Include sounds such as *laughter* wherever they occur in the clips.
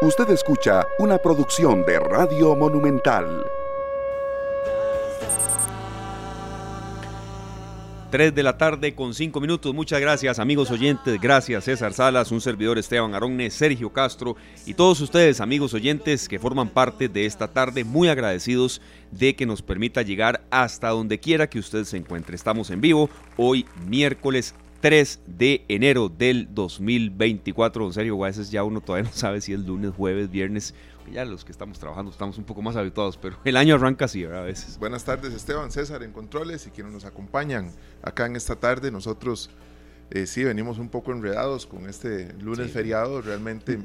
Usted escucha una producción de Radio Monumental. 3 de la tarde con 5 minutos. Muchas gracias amigos oyentes. Gracias César Salas, un servidor Esteban Aronne, Sergio Castro y todos ustedes amigos oyentes que forman parte de esta tarde. Muy agradecidos de que nos permita llegar hasta donde quiera que usted se encuentre. Estamos en vivo hoy miércoles 3 de enero del 2024. En serio, a veces ya uno todavía no sabe si es lunes, jueves, viernes. Ya los que estamos trabajando estamos un poco más habituados, pero el año arranca así, ¿verdad? A veces. Buenas tardes, Esteban, César en Controles y quienes nos acompañan acá en esta tarde. Nosotros eh, sí venimos un poco enredados con este lunes feriado. Realmente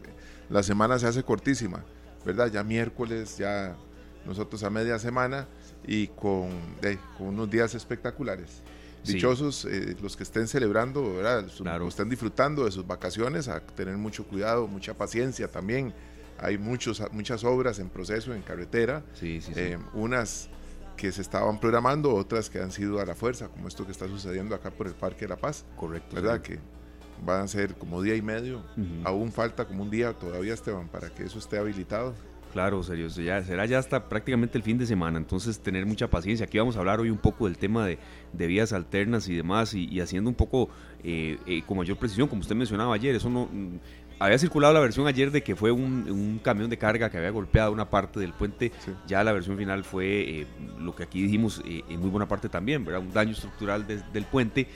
la semana se hace cortísima, ¿verdad? Ya miércoles, ya nosotros a media semana y con, con unos días espectaculares dichosos eh, los que estén celebrando, ¿verdad? O estén disfrutando de sus vacaciones, a tener mucho cuidado, mucha paciencia también. Hay muchos, muchas obras en proceso en carretera, eh, unas que se estaban programando, otras que han sido a la fuerza, como esto que está sucediendo acá por el Parque de la Paz. Correcto. ¿Verdad? Que van a ser como día y medio. Aún falta como un día todavía, Esteban, para que eso esté habilitado. Claro, serio, ya, será ya hasta prácticamente el fin de semana, entonces tener mucha paciencia. Aquí vamos a hablar hoy un poco del tema de, vías alternas y demás, y, haciendo un poco eh, eh, con mayor precisión, como usted mencionaba ayer, eso no... Mm, había circulado la versión ayer de que fue un, camión de carga que había golpeado una parte del puente, ya la versión final fue eh, lo que aquí dijimos en muy buena parte también, ¿verdad? Un daño estructural del puente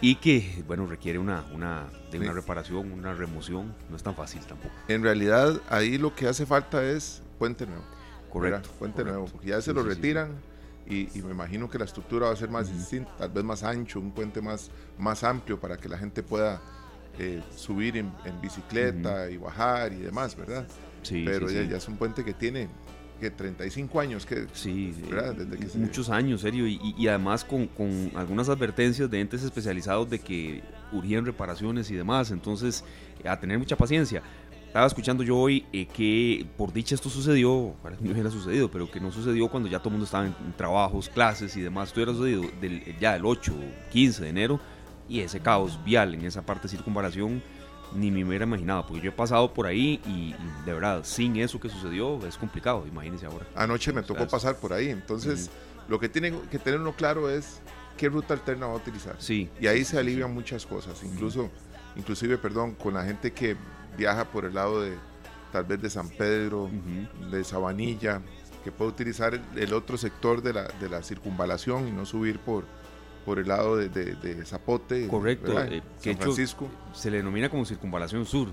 y que, bueno, requiere una, una, de una reparación, una remoción, no es tan fácil tampoco. En realidad, ahí lo que hace falta es puente nuevo. Correcto. puente nuevo, porque ya se lo retiran y, me imagino que la estructura va a ser más distinta, tal vez más ancho, un puente más, más amplio para que la gente pueda eh, subir en, bicicleta y bajar y demás, ¿verdad? Sí, Pero ya, ya, es un puente que tiene que 35 años que sí Desde muchos años serio y, además con, con, algunas advertencias de entes especializados de que urgían reparaciones y demás entonces a tener mucha paciencia estaba escuchando yo hoy eh, que por dicha esto sucedió, parece que no hubiera sucedido, pero que no sucedió cuando ya todo el mundo estaba en, trabajos, clases y demás. Esto hubiera sucedido del, ya el 8, 15 de enero y ese caos vial en esa parte de circunvalación ni me hubiera imaginado, porque yo he pasado por ahí y, de verdad, sin eso que sucedió es complicado, imagínense ahora. Anoche me tocó pasar por ahí, entonces lo que tiene que tener uno claro es qué ruta alterna va a utilizar. Sí. Y ahí se alivian muchas cosas, incluso, inclusive, perdón, con la gente que viaja por el lado de, tal vez de San Pedro, de Sabanilla, que puede utilizar el, otro sector de la, de la circunvalación y no subir por por el lado de, Zapote. Correcto, eh, que Francisco. se le denomina como circunvalación sur.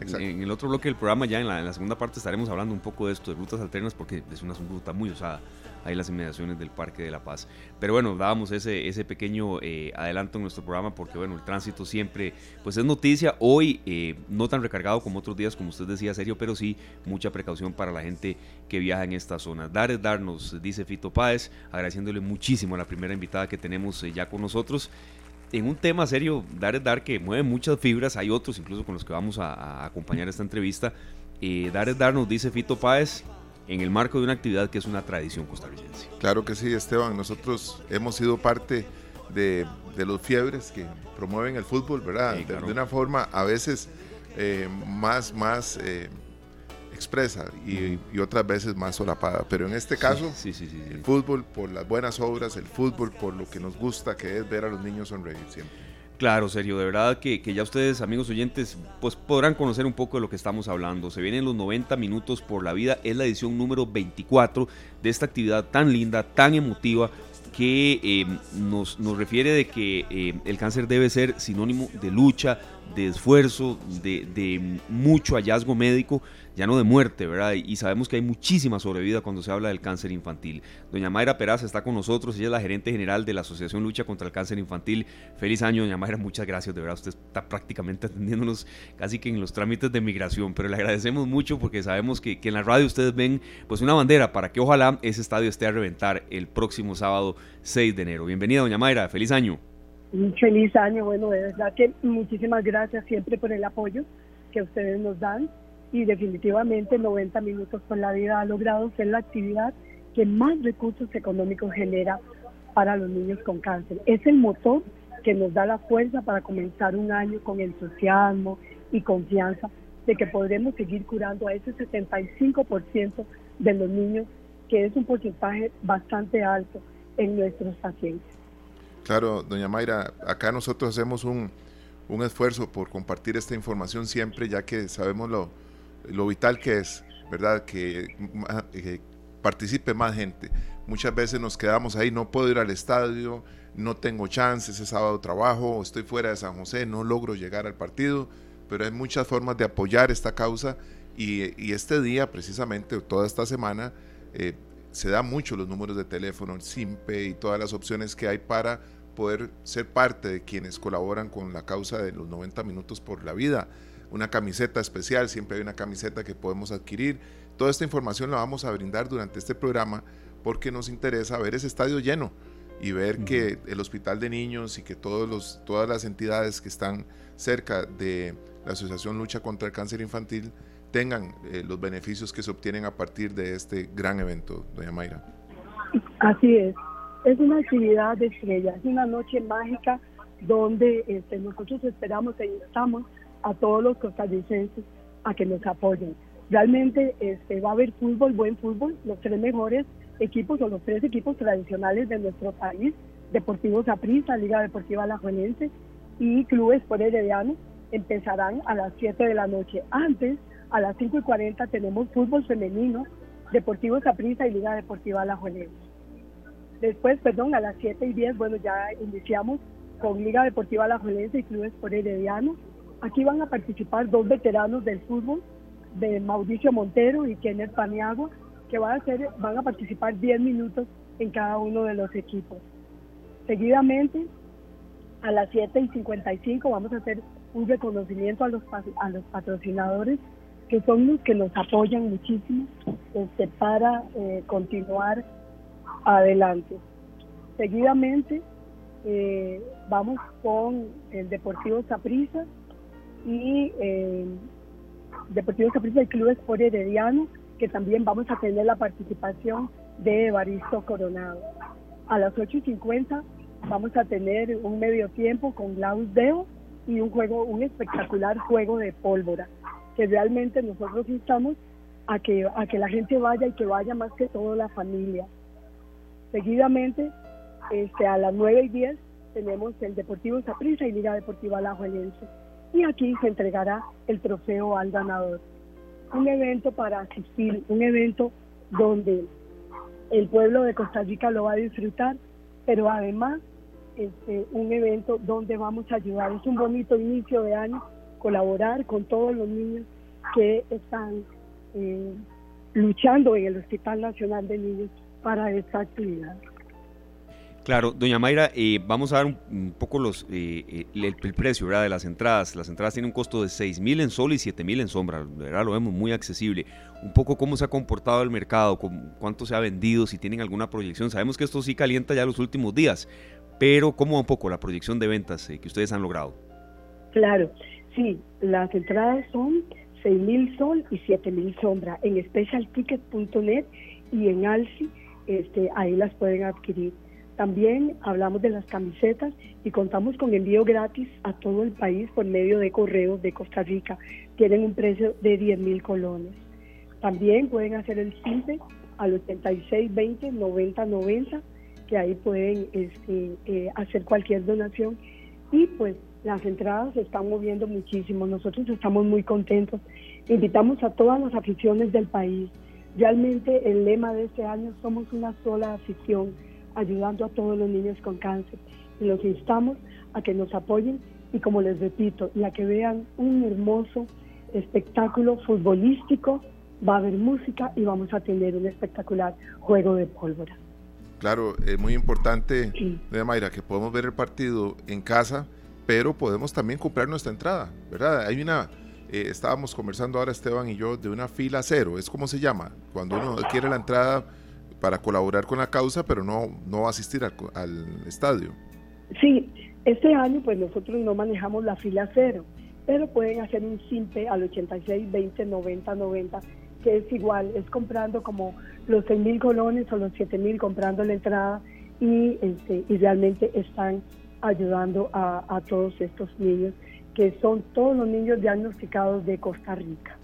En el otro bloque del programa, ya en la, en la, segunda parte, estaremos hablando un poco de esto, de rutas alternas, porque es una ruta muy usada ahí las inmediaciones del Parque de la Paz. Pero bueno, dábamos ese, ese pequeño eh, adelanto en nuestro programa porque bueno, el tránsito siempre pues es noticia. Hoy eh, no tan recargado como otros días, como usted decía, serio, pero sí mucha precaución para la gente que viaja en esta zona. Dar es dar, nos dice Fito Páez, agradeciéndole muchísimo a la primera invitada que tenemos eh, ya con nosotros en un tema serio, dar es dar, que mueve muchas fibras, hay otros incluso con los que vamos a, acompañar esta entrevista. dar es dar, nos dice Fito Páez, en el marco de una actividad que es una tradición costarricense. Claro que sí, Esteban. Nosotros hemos sido parte de, los fiebres que promueven el fútbol, ¿verdad? de, una forma a veces eh, más, más eh, expresa y, otras veces más solapada. Pero en este caso, el fútbol por las buenas obras, el fútbol por lo que nos gusta, que es ver a los niños sonreír siempre. Claro, serio, de verdad que, ya ustedes, amigos oyentes, pues podrán conocer un poco de lo que estamos hablando. Se vienen los 90 minutos por la vida, es la edición número 24 de esta actividad tan linda, tan emotiva, que eh, nos, refiere de que eh, el cáncer debe ser sinónimo de lucha, de esfuerzo, de, de mucho hallazgo médico ya no de muerte, ¿verdad? Y sabemos que hay muchísima sobrevida cuando se habla del cáncer infantil. Doña Mayra Peraza está con nosotros, ella es la gerente general de la Asociación Lucha contra el Cáncer Infantil. Feliz año, doña Mayra, muchas gracias, de verdad, usted está prácticamente *laughs* atendiéndonos casi que en los trámites de migración, pero le agradecemos mucho porque sabemos que, en la radio ustedes ven pues una bandera para que ojalá ese estadio esté a reventar el próximo sábado 6 de enero. Bienvenida, doña Mayra, feliz año. Un feliz año, bueno, de verdad que muchísimas gracias siempre por el apoyo que ustedes nos dan y definitivamente 90 minutos por la vida ha logrado ser la actividad que más recursos económicos genera para los niños con cáncer. Es el motor que nos da la fuerza para comenzar un año con entusiasmo y confianza de que podremos seguir curando a ese 75% de los niños, que es un porcentaje bastante alto en nuestros pacientes. Claro, doña Mayra, acá nosotros hacemos un, un esfuerzo por compartir esta información siempre, ya que sabemos lo, lo vital que es, ¿verdad? Que, que participe más gente. Muchas veces nos quedamos ahí, no puedo ir al estadio, no tengo chance, ese sábado trabajo, estoy fuera de San José, no logro llegar al partido, pero hay muchas formas de apoyar esta causa y, este día, precisamente, toda esta semana, eh, se da mucho los números de teléfono, el SIMPE y todas las opciones que hay para poder ser parte de quienes colaboran con la causa de los 90 minutos por la vida. Una camiseta especial, siempre hay una camiseta que podemos adquirir. Toda esta información la vamos a brindar durante este programa porque nos interesa ver ese estadio lleno y ver que el hospital de niños y que todos los, todas las entidades que están cerca de la Asociación Lucha contra el Cáncer Infantil tengan eh, los beneficios que se obtienen a partir de este gran evento, doña Mayra. Así es, es una actividad de estrella, es una noche mágica donde este, nosotros esperamos e instamos a todos los costarricenses a que nos apoyen. Realmente este, va a haber fútbol, buen fútbol, los tres mejores equipos o los tres equipos tradicionales de nuestro país, Deportivo Saprissa, Liga Deportiva Alajuelense y Clubes por Herediano, empezarán a las 7 de la noche. Antes, a las 5 y 40, tenemos fútbol femenino, Deportivo Saprissa y Liga Deportiva Alajuelense. Después, perdón, a las 7 y 10, bueno, ya iniciamos con Liga Deportiva Alajuelense y Clubes por Herediano. Aquí van a participar dos veteranos del fútbol, de Mauricio Montero y Kenneth Paniagua, que van a, hacer, van a participar 10 minutos en cada uno de los equipos. Seguidamente, a las 7 y 55 vamos a hacer un reconocimiento a los, a los patrocinadores que son los que nos apoyan muchísimo este, para eh, continuar adelante. Seguidamente eh, vamos con el Deportivo Saprissa y eh, Deportivo Saprissa y Clubes por Herediano que también vamos a tener la participación de Evaristo Coronado. A las 8.50 vamos a tener un medio tiempo con Klaus Deo y un juego, un espectacular juego de pólvora, que realmente nosotros instamos a que, a que la gente vaya y que vaya más que todo la familia. Seguidamente, este, a las 9 y 10 tenemos el Deportivo Saprissa y Liga Deportiva Alajuelense. Y aquí se entregará el trofeo al ganador un evento para asistir, un evento donde el pueblo de Costa Rica lo va a disfrutar, pero además este, un evento donde vamos a ayudar. Es un bonito inicio de año, colaborar con todos los niños que están eh, luchando en el Hospital Nacional de Niños para esta actividad. Claro, doña Mayra, eh, vamos a dar un, poco los eh, eh, el, precio ¿verdad? de las entradas. Las entradas tienen un costo de 6 mil en sol y 7 mil en sombra. ¿verdad? Lo vemos muy accesible. Un poco cómo se ha comportado el mercado, cuánto se ha vendido, si tienen alguna proyección. Sabemos que esto sí calienta ya los últimos días, pero cómo un poco la proyección de ventas que ustedes han logrado. Claro, sí, las entradas son 6 mil sol y 7 mil sombra en specialticket.net y en Alci, este, ahí las pueden adquirir. También hablamos de las camisetas y contamos con envío gratis a todo el país por medio de correos de Costa Rica. Tienen un precio de 10 mil colones. También pueden hacer el simple al 8620 9090, que ahí pueden este, eh, hacer cualquier donación. Y pues las entradas se están moviendo muchísimo. Nosotros estamos muy contentos. Invitamos a todas las aficiones del país. Realmente el lema de este año somos una sola afición ayudando a todos los niños con cáncer. Y los instamos a que nos apoyen y como les repito, y a que vean un hermoso espectáculo futbolístico, va a haber música y vamos a tener un espectacular juego de pólvora. Claro, es muy importante, de Mayra, que podemos ver el partido en casa, pero podemos también comprar nuestra entrada, ¿verdad? Hay una, eh, estábamos conversando ahora Esteban y yo de una fila cero, es como se llama, cuando uno quiere la entrada para colaborar con la causa, pero no, no asistir al, al estadio. Sí, este año pues nosotros no manejamos la fila cero, pero pueden hacer un simple al 86 20 90 90 que es igual, es comprando como los 6 mil colones o los 7 mil comprando la entrada y, este, y realmente están ayudando a, a, todos estos niños que son todos los niños diagnosticados de Costa Rica.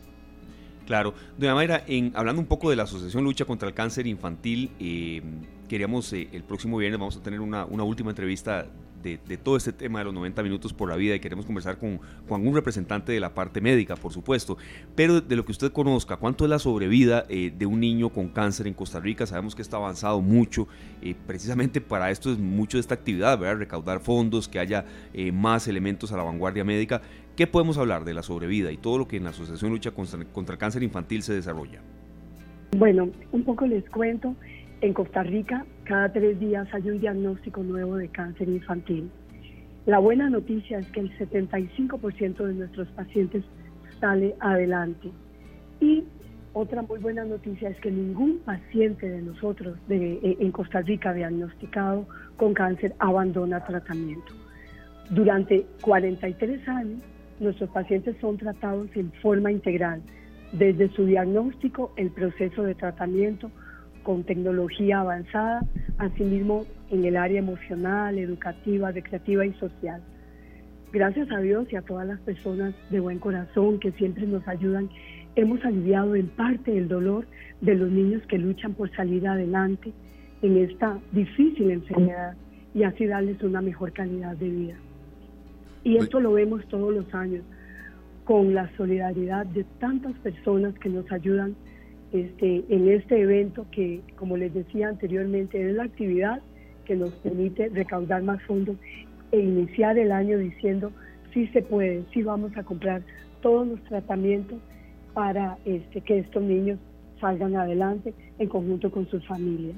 Claro. Doña Mayra, en, hablando un poco de la Asociación Lucha contra el Cáncer Infantil, eh, queríamos eh, el próximo viernes vamos a tener una, una última entrevista de, todo este tema de los 90 minutos por la vida y queremos conversar con, con algún representante de la parte médica, por supuesto, pero de lo que usted conozca, ¿cuánto es la sobrevida eh, de un niño con cáncer en Costa Rica? Sabemos que está avanzado mucho, eh, precisamente para esto es mucho de esta actividad, ¿verdad? Recaudar fondos, que haya eh, más elementos a la vanguardia médica. ¿Qué podemos hablar de la sobrevida y todo lo que en la Asociación Lucha contra, contra el Cáncer Infantil se desarrolla? Bueno, un poco les cuento. En Costa Rica, cada tres días hay un diagnóstico nuevo de cáncer infantil. La buena noticia es que el 75% de nuestros pacientes sale adelante. Y otra muy buena noticia es que ningún paciente de nosotros de, eh, en Costa Rica diagnosticado con cáncer abandona tratamiento. Durante 43 años, nuestros pacientes son tratados en forma integral, desde su diagnóstico, el proceso de tratamiento, con tecnología avanzada, asimismo en el área emocional, educativa, recreativa y social. Gracias a Dios y a todas las personas de buen corazón que siempre nos ayudan, hemos aliviado en parte el dolor de los niños que luchan por salir adelante en esta difícil enfermedad y así darles una mejor calidad de vida. Y esto lo vemos todos los años con la solidaridad de tantas personas que nos ayudan este, en este evento que, como les decía anteriormente, es la actividad que nos permite recaudar más fondos e iniciar el año diciendo sí se puede, sí vamos a comprar todos los tratamientos para este, que estos niños salgan adelante en conjunto con sus familias.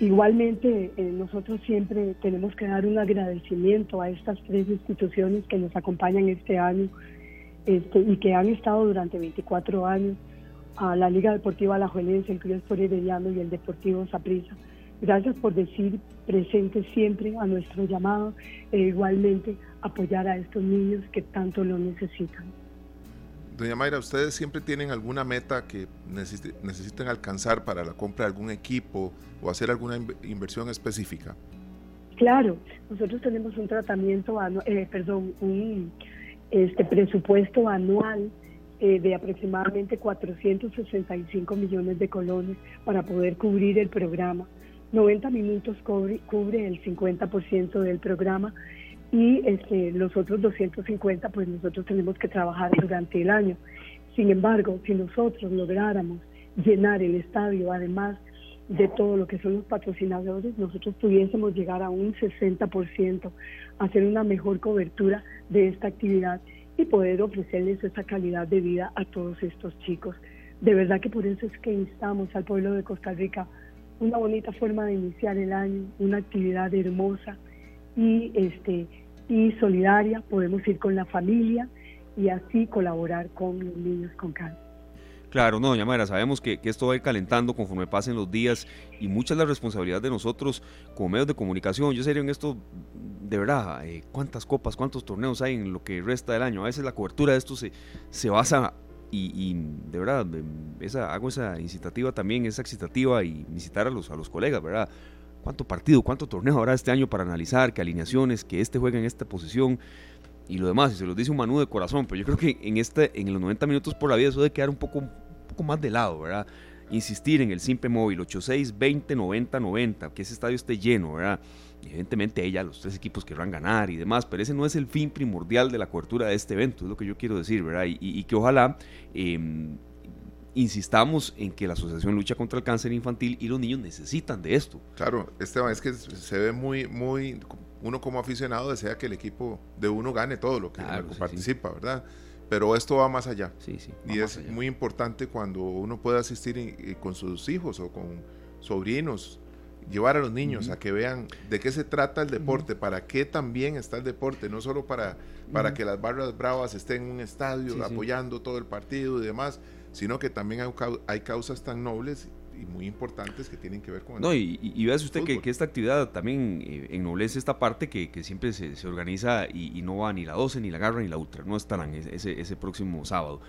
Igualmente, eh, nosotros siempre tenemos que dar un agradecimiento a estas tres instituciones que nos acompañan este año este, y que han estado durante 24 años a la Liga Deportiva La Juelense, el Club Sport Herediano y el Deportivo Saprissa. Gracias por decir presente siempre a nuestro llamado e igualmente apoyar a estos niños que tanto lo necesitan. Doña Mayra, ¿ustedes siempre tienen alguna meta que necesiten alcanzar para la compra de algún equipo o hacer alguna inversión específica? Claro, nosotros tenemos un tratamiento, eh, perdón, un este presupuesto anual eh, de aproximadamente 465 millones de colones para poder cubrir el programa. 90 minutos cubre, cubre el 50% del programa y este, los otros 250 pues nosotros tenemos que trabajar durante el año. Sin embargo, si nosotros lográramos llenar el estadio, además de todo lo que son los patrocinadores, nosotros pudiésemos llegar a un 60%, hacer una mejor cobertura de esta actividad y poder ofrecerles esa calidad de vida a todos estos chicos. De verdad que por eso es que instamos al pueblo de Costa Rica una bonita forma de iniciar el año, una actividad hermosa y este y solidaria, podemos ir con la familia y así colaborar con los niños con cáncer. Claro, no, doña Mayra, sabemos que, esto va a ir calentando conforme pasen los días y mucha es la responsabilidad de nosotros como medios de comunicación. Yo sería en esto, de verdad, eh, cuántas copas, cuántos torneos hay en lo que resta del año. A veces la cobertura de esto se, se basa y, de verdad, esa, hago esa incitativa también, esa excitativa y incitar a los, a los colegas, ¿verdad? ¿Cuánto partido, cuánto torneo habrá este año para analizar, qué alineaciones, que este juega en esta posición? y lo demás, y se los dice un Manu de corazón, pero yo creo que en este en los 90 minutos por la vida eso debe quedar un poco poco más de lado, ¿verdad? Insistir en el simple móvil 86 20 90 90, que ese estadio esté lleno, ¿verdad? Evidentemente ella, los tres equipos querrán ganar y demás, pero ese no es el fin primordial de la cobertura de este evento, es lo que yo quiero decir, ¿verdad? Y, que ojalá em, insistamos en que la asociación lucha contra el cáncer infantil y los niños necesitan de esto. Claro, Esteban, es que se ve muy, muy, uno como aficionado desea que el equipo de uno gane todo lo que, participa, ¿verdad? Pero esto va más allá. Sí, sí. Y es muy importante cuando uno puede asistir con sus hijos o con sobrinos, llevar a los niños a que vean de qué se trata el deporte, para qué también está el deporte, no solo para, para que las barras bravas estén en un estadio apoyando todo el partido y demás, sino que también hay, hay causas tan nobles y muy importantes que tienen que ver con el No, y, y, usted que, esta actividad también eh, ennoblece esta parte que, que siempre se, organiza y, no va ni la 12, ni la Garra, ni la Ultra, no estarán ese, ese próximo sábado.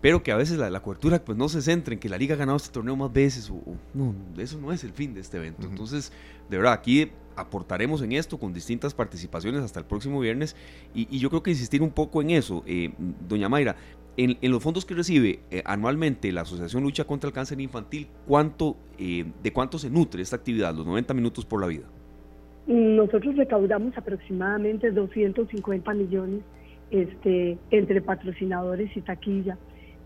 pero que a veces la, cobertura pues no se centra en que la liga ha ganado este torneo más veces, o, no, eso no es el fin de este evento. Entonces, de verdad, aquí aportaremos en esto con distintas participaciones hasta el próximo viernes y, yo creo que insistir un poco en eso, eh, doña Mayra, en, los fondos que recibe eh, anualmente la Asociación Lucha contra el Cáncer Infantil, ¿cuánto, eh, ¿de cuánto se nutre esta actividad, los 90 minutos por la vida? Nosotros recaudamos aproximadamente 250 millones este, entre patrocinadores y taquilla.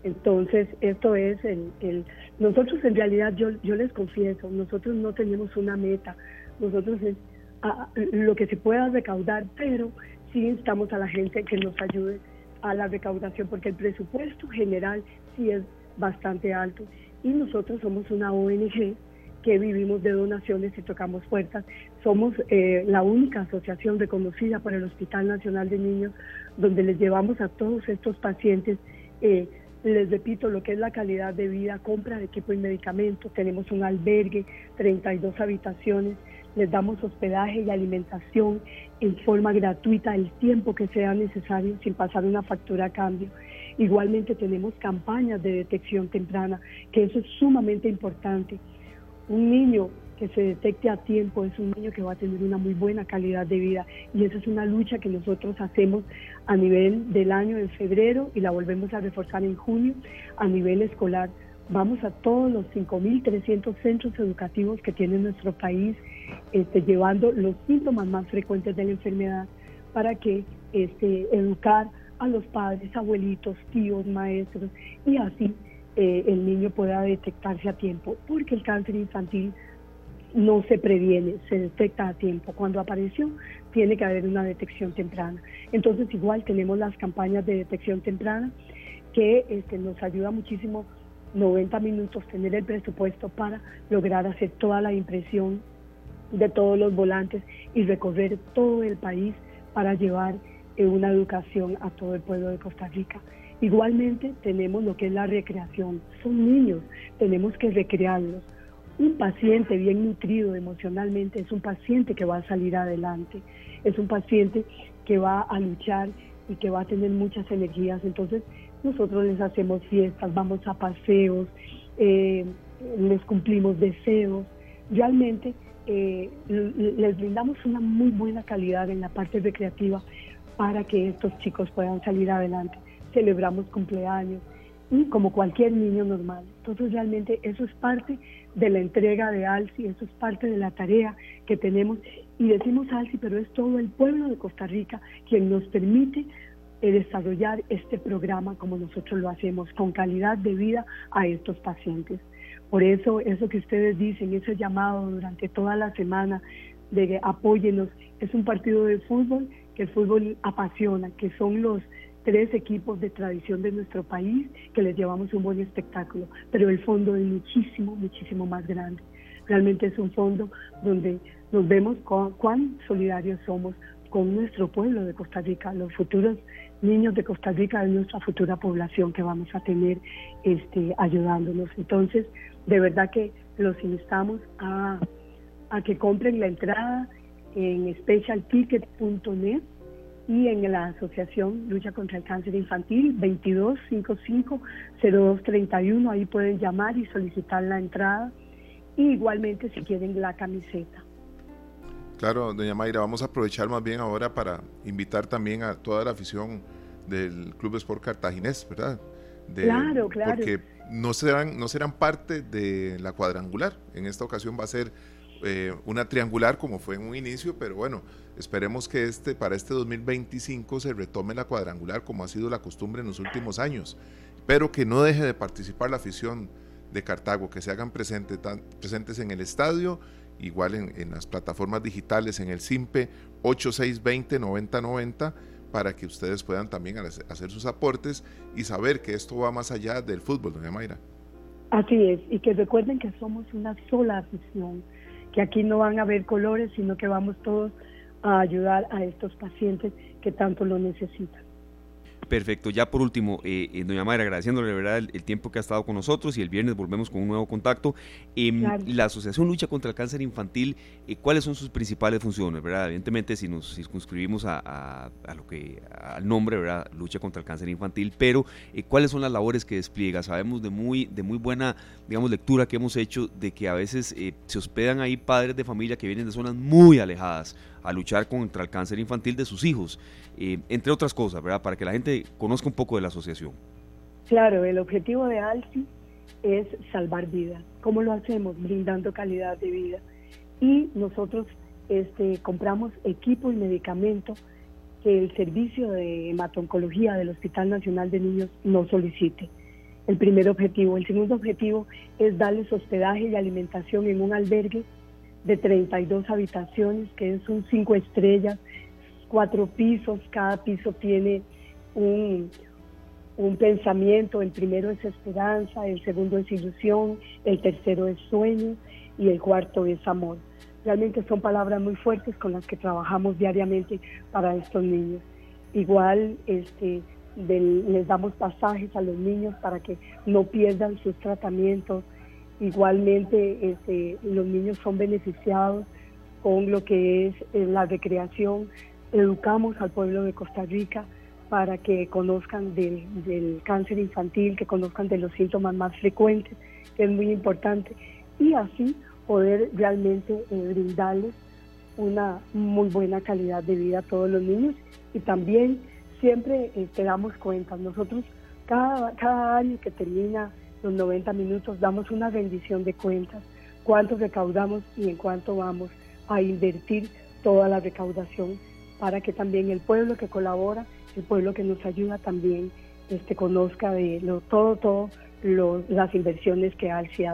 Entonces, esto es el, el, nosotros en realidad, yo, yo les confieso, nosotros no tenemos una meta, nosotros es lo que se pueda recaudar, pero sí instamos a la gente que nos ayude a la recaudación, porque el presupuesto general sí es bastante alto. Y nosotros somos una ONG que vivimos de donaciones y tocamos puertas. Somos eh, la única asociación reconocida por el Hospital Nacional de Niños donde les llevamos a todos estos pacientes, eh, les repito, lo que es la calidad de vida, compra de equipo y medicamentos, tenemos un albergue, 32 habitaciones, les damos hospedaje y alimentación en forma gratuita el tiempo que sea necesario sin pasar una factura a cambio. Igualmente tenemos campañas de detección temprana, que eso es sumamente importante. Un niño que se detecte a tiempo es un niño que va a tener una muy buena calidad de vida y esa es una lucha que nosotros hacemos a nivel del año en febrero y la volvemos a reforzar en junio a nivel escolar. Vamos a todos los 5.300 centros educativos que tiene nuestro país este, llevando los síntomas más frecuentes de la enfermedad para que este, educar a los padres, abuelitos, tíos, maestros y así eh, el niño pueda detectarse a tiempo, porque el cáncer infantil no se previene, se detecta a tiempo. Cuando apareció, tiene que haber una detección temprana. Entonces, igual tenemos las campañas de detección temprana que este, nos ayuda muchísimo 90 minutos tener el presupuesto para lograr hacer toda la impresión de todos los volantes y recorrer todo el país para llevar eh, una educación a todo el pueblo de Costa Rica. Igualmente tenemos lo que es la recreación. Son niños, tenemos que recrearlos. Un paciente bien nutrido emocionalmente es un paciente que va a salir adelante, es un paciente que va a luchar y que va a tener muchas energías. Entonces nosotros les hacemos fiestas, vamos a paseos, eh, les cumplimos deseos. Realmente eh, les brindamos una muy buena calidad en la parte recreativa para que estos chicos puedan salir adelante celebramos cumpleaños y como cualquier niño normal. Entonces realmente eso es parte de la entrega de ALSI, eso es parte de la tarea que tenemos y decimos ALSI, pero es todo el pueblo de Costa Rica quien nos permite eh, desarrollar este programa como nosotros lo hacemos, con calidad de vida a estos pacientes. Por eso, eso que ustedes dicen, ese llamado durante toda la semana de apóyenos, es un partido de fútbol que el fútbol apasiona, que son los tres equipos de tradición de nuestro país que les llevamos un buen espectáculo, pero el fondo es muchísimo, muchísimo más grande. Realmente es un fondo donde nos vemos cuán, solidarios somos con nuestro pueblo de Costa Rica, los futuros niños de Costa Rica, es nuestra futura población que vamos a tener este, ayudándonos. Entonces, de verdad que los instamos a, a que compren la entrada en specialticket.net y en la Asociación Lucha contra el Cáncer Infantil 2255-0231. Ahí pueden llamar y solicitar la entrada. Y igualmente si quieren la camiseta. Claro, doña Mayra, vamos a aprovechar más bien ahora para invitar también a toda la afición del Club Sport Cartaginés, ¿verdad? claro, claro. Porque no serán, no serán parte de la cuadrangular. En esta ocasión va a ser eh, una triangular como fue en un inicio, pero bueno, esperemos que este, para este 2025 se retome la cuadrangular como ha sido la costumbre en los últimos años, pero que no deje de participar la afición de Cartago, que se hagan presentes, presentes en el estadio, igual en, las plataformas digitales, en el SIMPE 8620-9090, para que ustedes puedan también hacer sus aportes y saber que esto va más allá del fútbol, doña Mayra. Así es, y que recuerden que somos una sola afición que aquí no van a haber colores, sino que vamos todos a ayudar a estos pacientes que tanto lo necesitan. Perfecto, ya por último, eh, eh, doña Mayra, agradeciéndole de verdad el, tiempo que ha estado con nosotros y el viernes volvemos con un nuevo contacto. Em, la Asociación Lucha contra el Cáncer Infantil, eh, ¿cuáles son sus principales funciones? ¿verdad? Evidentemente, si nos circunscribimos a, lo que, al nombre, ¿verdad? Lucha contra el Cáncer Infantil, pero ¿cuáles son las labores que despliega? Sabemos de muy, de muy buena, digamos, lectura que hemos hecho de que a veces se hospedan ahí padres de familia que vienen de zonas muy alejadas a luchar contra el cáncer infantil de sus hijos, eh, entre otras cosas, ¿verdad? Para que la gente conozca un poco de la asociación. Claro, el objetivo de ALSI es salvar vidas. ¿Cómo lo hacemos? Brindando calidad de vida. Y nosotros este, compramos equipo y medicamento que el servicio de hematoncología del Hospital Nacional de Niños no solicite. El primer objetivo. El segundo objetivo es darles hospedaje y alimentación en un albergue de 32 habitaciones, que es un cinco estrellas, cuatro pisos, cada piso tiene un, un pensamiento, el primero es esperanza, el segundo es ilusión, el tercero es sueño y el cuarto es amor. Realmente son palabras muy fuertes con las que trabajamos diariamente para estos niños. Igual este, les damos pasajes a los niños para que no pierdan sus tratamientos, Igualmente, este, los niños son beneficiados con lo que es eh, la recreación. Educamos al pueblo de Costa Rica para que conozcan del, cáncer infantil, que conozcan de los síntomas más frecuentes, que es muy importante, y así poder realmente eh, brindarles una muy buena calidad de vida a todos los niños y también siempre eh, te damos cuenta, nosotros cada, cada año que termina los 90 minutos, damos una rendición de cuentas, cuánto recaudamos y en cuánto vamos a invertir toda la recaudación para que también el pueblo que colabora, el pueblo que nos ayuda también este, conozca de lo, todo, todo las inversiones que hace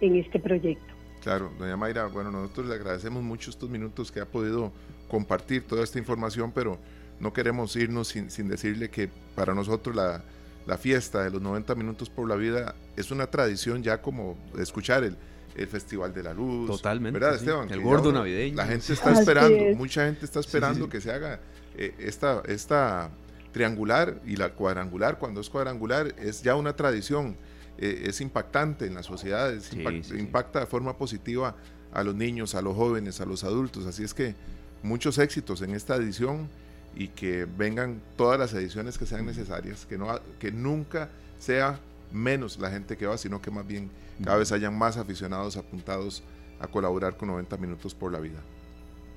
en este proyecto. Claro, doña Mayra, bueno, nosotros le agradecemos mucho estos minutos que ha podido compartir toda esta información, pero no queremos irnos sin, sin decirle que para nosotros la, la fiesta de los 90 minutos por la vida es una tradición ya como escuchar el, el Festival de la Luz. Totalmente. ¿Verdad, Esteban? El gordo navideño. La gente está esperando, mucha gente está esperando que se haga eh, esta, esta triangular y la cuadrangular, cuando es cuadrangular, es ya una tradición, eh, es impactante en las sociedades, impacta de forma positiva a los niños, a los jóvenes, a los adultos. Así es que muchos éxitos en esta edición y que vengan todas las ediciones que sean necesarias, que, no, que nunca sea menos la gente que va, sino que más bien cada vez hayan más aficionados apuntados a colaborar con 90 minutos por la vida.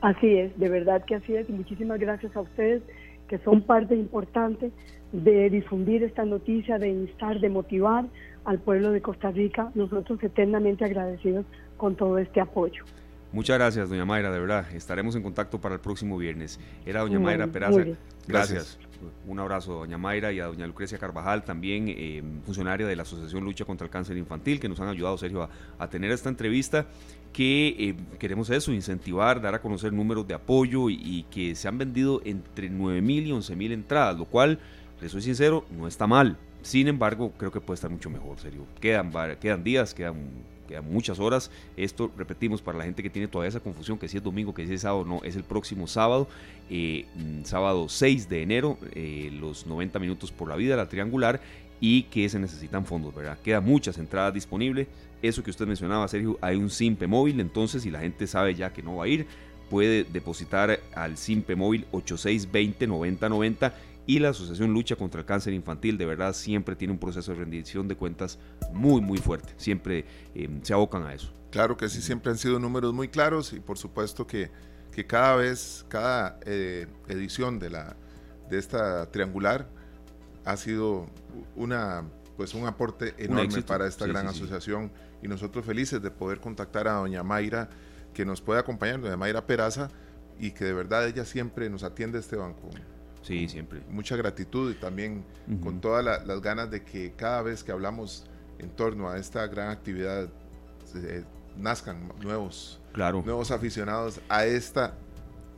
Así es, de verdad que así es, y muchísimas gracias a ustedes que son parte importante de difundir esta noticia, de instar, de motivar al pueblo de Costa Rica, nosotros eternamente agradecidos con todo este apoyo. Muchas gracias, doña Mayra, de verdad. Estaremos en contacto para el próximo viernes. Era doña Mayra Peraza. Gracias. Un abrazo a doña Mayra y a doña Lucrecia Carvajal, también eh, funcionaria de la Asociación Lucha contra el Cáncer Infantil, que nos han ayudado, Sergio, a, tener esta entrevista, que eh, queremos eso, incentivar, dar a conocer números de apoyo y, que se han vendido entre 9 mil y 11 mil entradas, lo cual, les soy sincero, no está mal. Sin embargo, creo que puede estar mucho mejor, serio. Quedan, quedan días, quedan quedan muchas horas. Esto, repetimos, para la gente que tiene todavía esa confusión, que si es domingo, que si es sábado, no, es el próximo sábado, eh, mm, sábado 6 de enero, eh, los 90 minutos por la vida, la triangular, y que se necesitan fondos, ¿verdad? Quedan muchas entradas disponibles. Eso que usted mencionaba, Sergio, hay un SIMPE móvil, entonces si la gente sabe ya que no va a ir, puede depositar al SIMPE móvil 8620 9090 y la Asociación Lucha contra el Cáncer Infantil de verdad siempre tiene un proceso de rendición de cuentas muy muy fuerte, siempre eh, se abocan a eso. Claro que sí, siempre han sido números muy claros y por supuesto que, que cada vez, cada eh, edición de, la, de esta triangular ha sido una, pues un aporte enorme para esta gran asociación. Y nosotros felices de poder contactar a doña Mayra que nos puede acompañar, doña Mayra Peraza, y que de verdad ella siempre nos atiende a este banco Sí, siempre. Mucha gratitud y también con todas las ganas de que cada vez que hablamos en torno a esta gran actividad nazcan nuevos, claro. nuevos aficionados a esta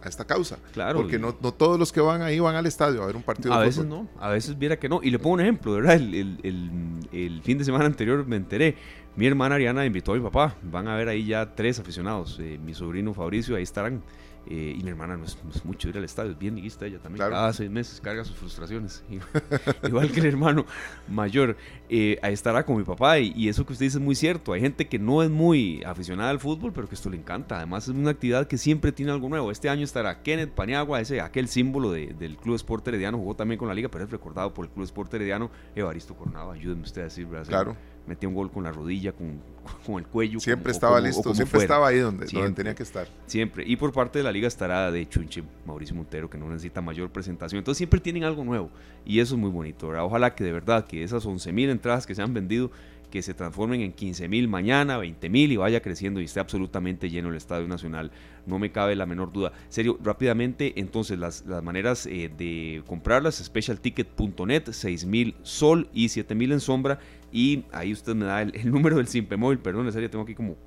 a esta causa. Claro. Porque no, no, todos los que van ahí van al estadio a ver un partido a de veces no, a veces viera que no. Y le pongo un ejemplo, ¿verdad? El, el, el, fin de semana anterior me enteré. Mi hermana Ariana invitó a mi papá. Van a ver ahí ya tres aficionados. Eh, mi sobrino Fabricio, ahí estarán Eh, y mi hermana no es, mucho ir al estadio, es bien liguista ella también. Cada seis meses carga sus frustraciones. *laughs* Igual que el hermano mayor. Eh, ahí estará con mi papá. Y, eso que usted dice es muy cierto. Hay gente que no es muy aficionada al fútbol, pero que esto le encanta. Además, es una actividad que siempre tiene algo nuevo. Este año estará Kenneth Paniagua, ese, aquel símbolo del Club Sport Herediano. Jugó también con la liga, pero es recordado por el Club Sport Herediano. Evaristo Cornava, ayúdenme usted a decir, Claro metía un gol con la rodilla, con, *laughs* con el cuello. Siempre estaba listo, siempre estaba ahí donde, tenía que estar. Siempre. Y por parte de la liga estará de Chunche, Mauricio Montero, que no necesita mayor presentación. Entonces siempre tienen algo nuevo. Y eso es muy bonito. Ojalá que de verdad que esas 11 mil entradas que se han vendido que se transformen en 15 mil mañana, 20 mil y vaya creciendo y esté absolutamente lleno el Estadio Nacional. No me cabe la menor duda. Serio, rápidamente, entonces las, las maneras eh, de comprarlas, specialticket.net, 6 mil sol y 7 mil en sombra y ahí usted me da el, número del Simpe Móvil, perdón, en serio, tengo aquí como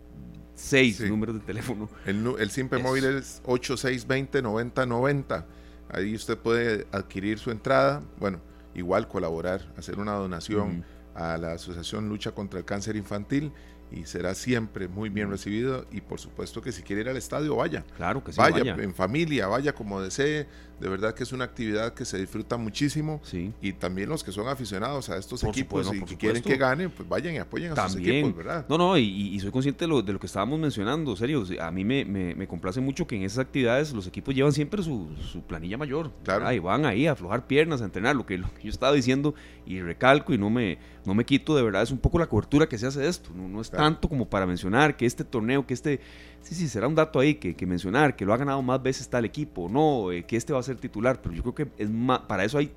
seis números de teléfono. El, el Simpe Móvil es 8620-9090. Ahí usted puede adquirir su entrada, bueno, igual colaborar, hacer una donación a la Asociación Lucha contra el Cáncer Infantil y será siempre muy bien recibido y por supuesto que si quiere ir al estadio vaya. Claro que sí. Vaya, en familia, vaya como desee. De verdad que es una actividad que se disfruta muchísimo. Sí. Y también los que son aficionados a estos equipos y que quieren que gane, pues vayan y apoyen a sus equipos, ¿verdad? No, no, y, soy consciente de lo, de lo, que estábamos mencionando, serio. A mí me, me, complace mucho que en esas actividades los equipos llevan siempre su, su planilla mayor. Claro. Y van ahí a aflojar piernas, a entrenar. Lo que, lo que yo estaba diciendo y recalco y no me, no me quito, de verdad, es un poco la cobertura que se hace de esto. No, no es tanto como para mencionar que este torneo, que este, sí, sí, será un dato ahí que, mencionar, que lo ha ganado más veces tal equipo, no, eh, que este va a ser titular, pero yo creo que es para eso hay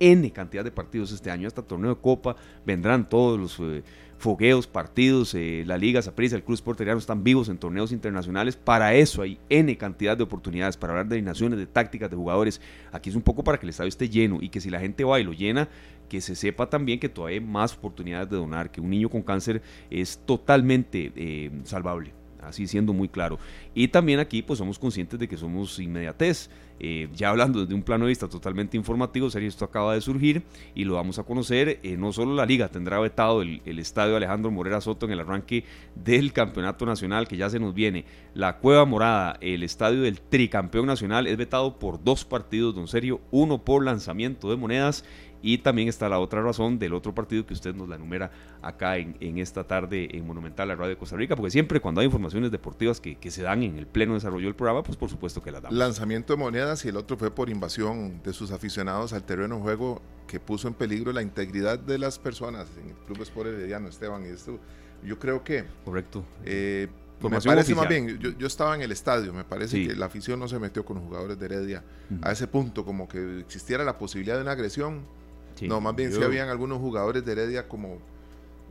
N cantidad de partidos este año, hasta torneo de Copa, vendrán todos los eh, fogueos, partidos, eh, la Liga Saprissa, el Cruz Porteriano están vivos en torneos internacionales, para eso hay N cantidad de oportunidades, para hablar de alineaciones, de tácticas, de jugadores, aquí es un poco para que el estadio esté lleno y que si la gente va y lo llena, que se sepa también que todavía hay más oportunidades de donar, que un niño con cáncer es totalmente eh, salvable así siendo muy claro. Y también aquí pues somos conscientes de que somos inmediatez. Eh, ya hablando desde un plano de vista totalmente informativo, serio, esto acaba de surgir y lo vamos a conocer. Eh, no solo la liga tendrá vetado el, el, estadio Alejandro Morera Soto en el arranque del campeonato nacional que ya se nos viene. La Cueva Morada, el estadio del tricampeón nacional, es vetado por dos partidos, don Serio, uno por lanzamiento de monedas y también está la otra razón del otro partido que usted nos la enumera acá en, esta tarde en Monumental, la radio de Costa Rica, porque siempre cuando hay informaciones deportivas que, se dan en el pleno desarrollo del programa, pues por supuesto que las damos. Lanzamiento de monedas y el otro fue por invasión de sus aficionados al terreno de juego que puso en peligro la integridad de las personas en el Club Sport Herediano, Esteban. Y esto, yo creo que... Correcto. Eh, me parece más bien, yo, estaba en el estadio, me parece que la afición no se metió con los jugadores de Heredia a ese punto, como que existiera la posibilidad de una agresión no, más bien sí habían algunos jugadores de Heredia como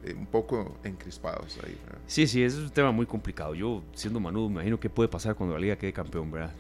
eh, un poco encrispados ahí. Sí, sí, es un tema muy complicado. Yo, siendo Manu, me imagino qué puede pasar cuando la liga quede campeón, ¿verdad?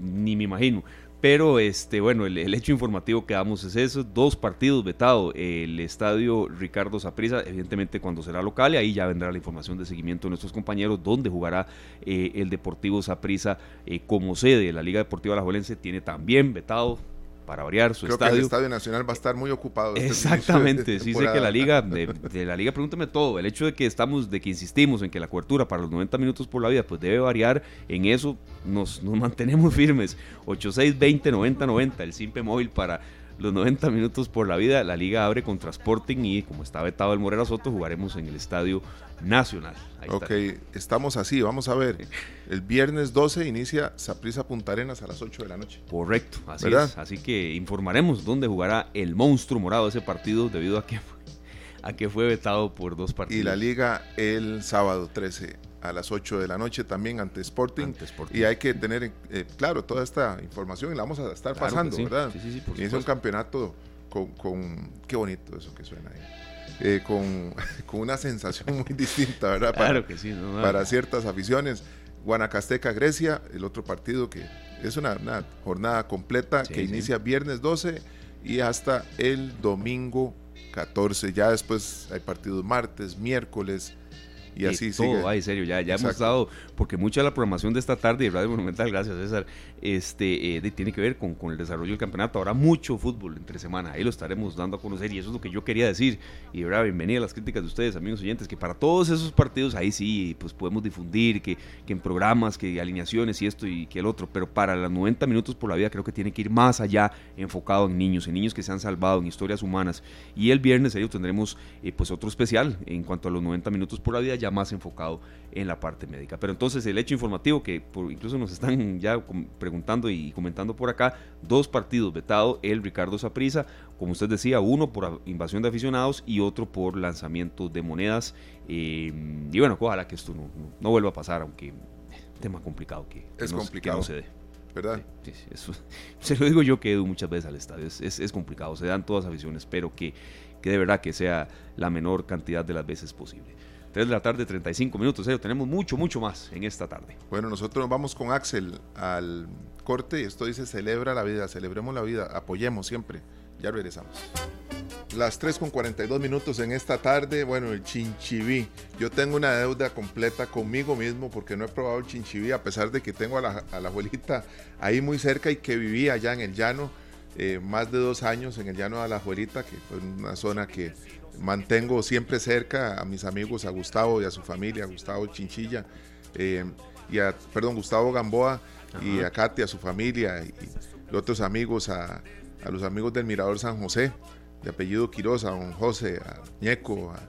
Ni me imagino. Pero, este, bueno, el, hecho informativo que damos es eso. Dos partidos vetados. El estadio Ricardo Saprisa, evidentemente cuando será local, y ahí ya vendrá la información de seguimiento de nuestros compañeros, donde jugará eh, el Deportivo Saprisa eh, como sede. La Liga Deportiva Alajuelense tiene también vetado para variar su Creo estadio. Que el Estadio Nacional va a estar muy ocupado. Este Exactamente, *laughs* sí sé que la liga, de, la liga, pregúntame todo, el hecho de que estamos, de que insistimos en que la cobertura para los 90 minutos por la vida, pues debe variar, en eso nos, nos mantenemos *laughs* firmes. 8620-9090, el simple móvil para los 90 minutos por la vida. La liga abre con Transporting y como está vetado el Morera Soto, jugaremos en el Estadio Nacional. ok, estamos así. Vamos a ver. El viernes 12 inicia Saprisa Punta Arenas a las 8 de la noche. Correcto, así es. Así que informaremos dónde jugará el monstruo morado ese partido debido a que, a que fue vetado por dos partidos. Y la liga el sábado 13 a las 8 de la noche también ante Sporting. Y hay que tener eh, claro toda esta información y la vamos a estar pasando, ¿verdad? y es un campeonato con, Qué bonito eso que suena ahí. Eh, con, *laughs* con, una sensación muy distinta, ¿verdad? Para, que sí, para ciertas aficiones. Guanacasteca, Grecia, el otro partido que es una, jornada completa que inicia viernes 12 y hasta el domingo 14. Ya después hay partidos martes, miércoles, y así todo, sigue. ay, serio, ya, ya hemos dado, porque mucha de la programación de esta tarde de Radio Monumental, gracias César, este, eh, tiene que ver con, con, el desarrollo del campeonato. Habrá mucho fútbol entre semana, ahí lo estaremos dando a conocer y eso es lo que yo quería decir. Y verdad, bienvenida a las críticas de ustedes, amigos oyentes, que para todos esos partidos ahí sí, pues podemos difundir, que, que en programas, que alineaciones y esto y que el otro, pero para los 90 minutos por la vida creo que tiene que ir más allá, enfocado en niños, en niños que se han salvado, en historias humanas. Y el viernes, serio, tendremos eh, pues otro especial en cuanto a los 90 minutos por la vida, ya más enfocado en la parte médica. Pero entonces el hecho informativo que por, incluso nos están ya preguntando y comentando por acá, dos partidos vetado, el Ricardo Saprisa, como usted decía, uno por invasión de aficionados y otro por lanzamiento de monedas. Eh, y bueno, ojalá que esto no, no, vuelva a pasar, aunque tema complicado que, es complicado. no se dé. ¿Verdad? Sí, sí, eso, *laughs* se lo digo yo que he ido muchas veces al estadio, es, es, es complicado, se dan todas aficiones, pero que, que de verdad que sea la menor cantidad de las veces posible. 3 de la tarde, 35 minutos. Tenemos mucho, mucho más en esta tarde. Bueno, nosotros nos vamos con Axel al corte y esto dice celebra la vida, celebremos la vida, apoyemos siempre. Ya regresamos. Las 3 con 42 minutos en esta tarde, bueno, el chinchiví. Yo tengo una deuda completa conmigo mismo porque no he probado el chinchiví a pesar de que tengo a la, a abuelita ahí muy cerca y que vivía allá en el llano. Eh, más de dos años en el llano de la Juelita, que fue una zona que mantengo siempre cerca a mis amigos, a Gustavo y a su familia, a Gustavo Chinchilla, eh, y a, perdón, Gustavo Gamboa Ajá. y a Katy, a su familia, y, y otros amigos, a, a, los amigos del Mirador San José, de apellido Quiroz, a don José, a Ñeco, a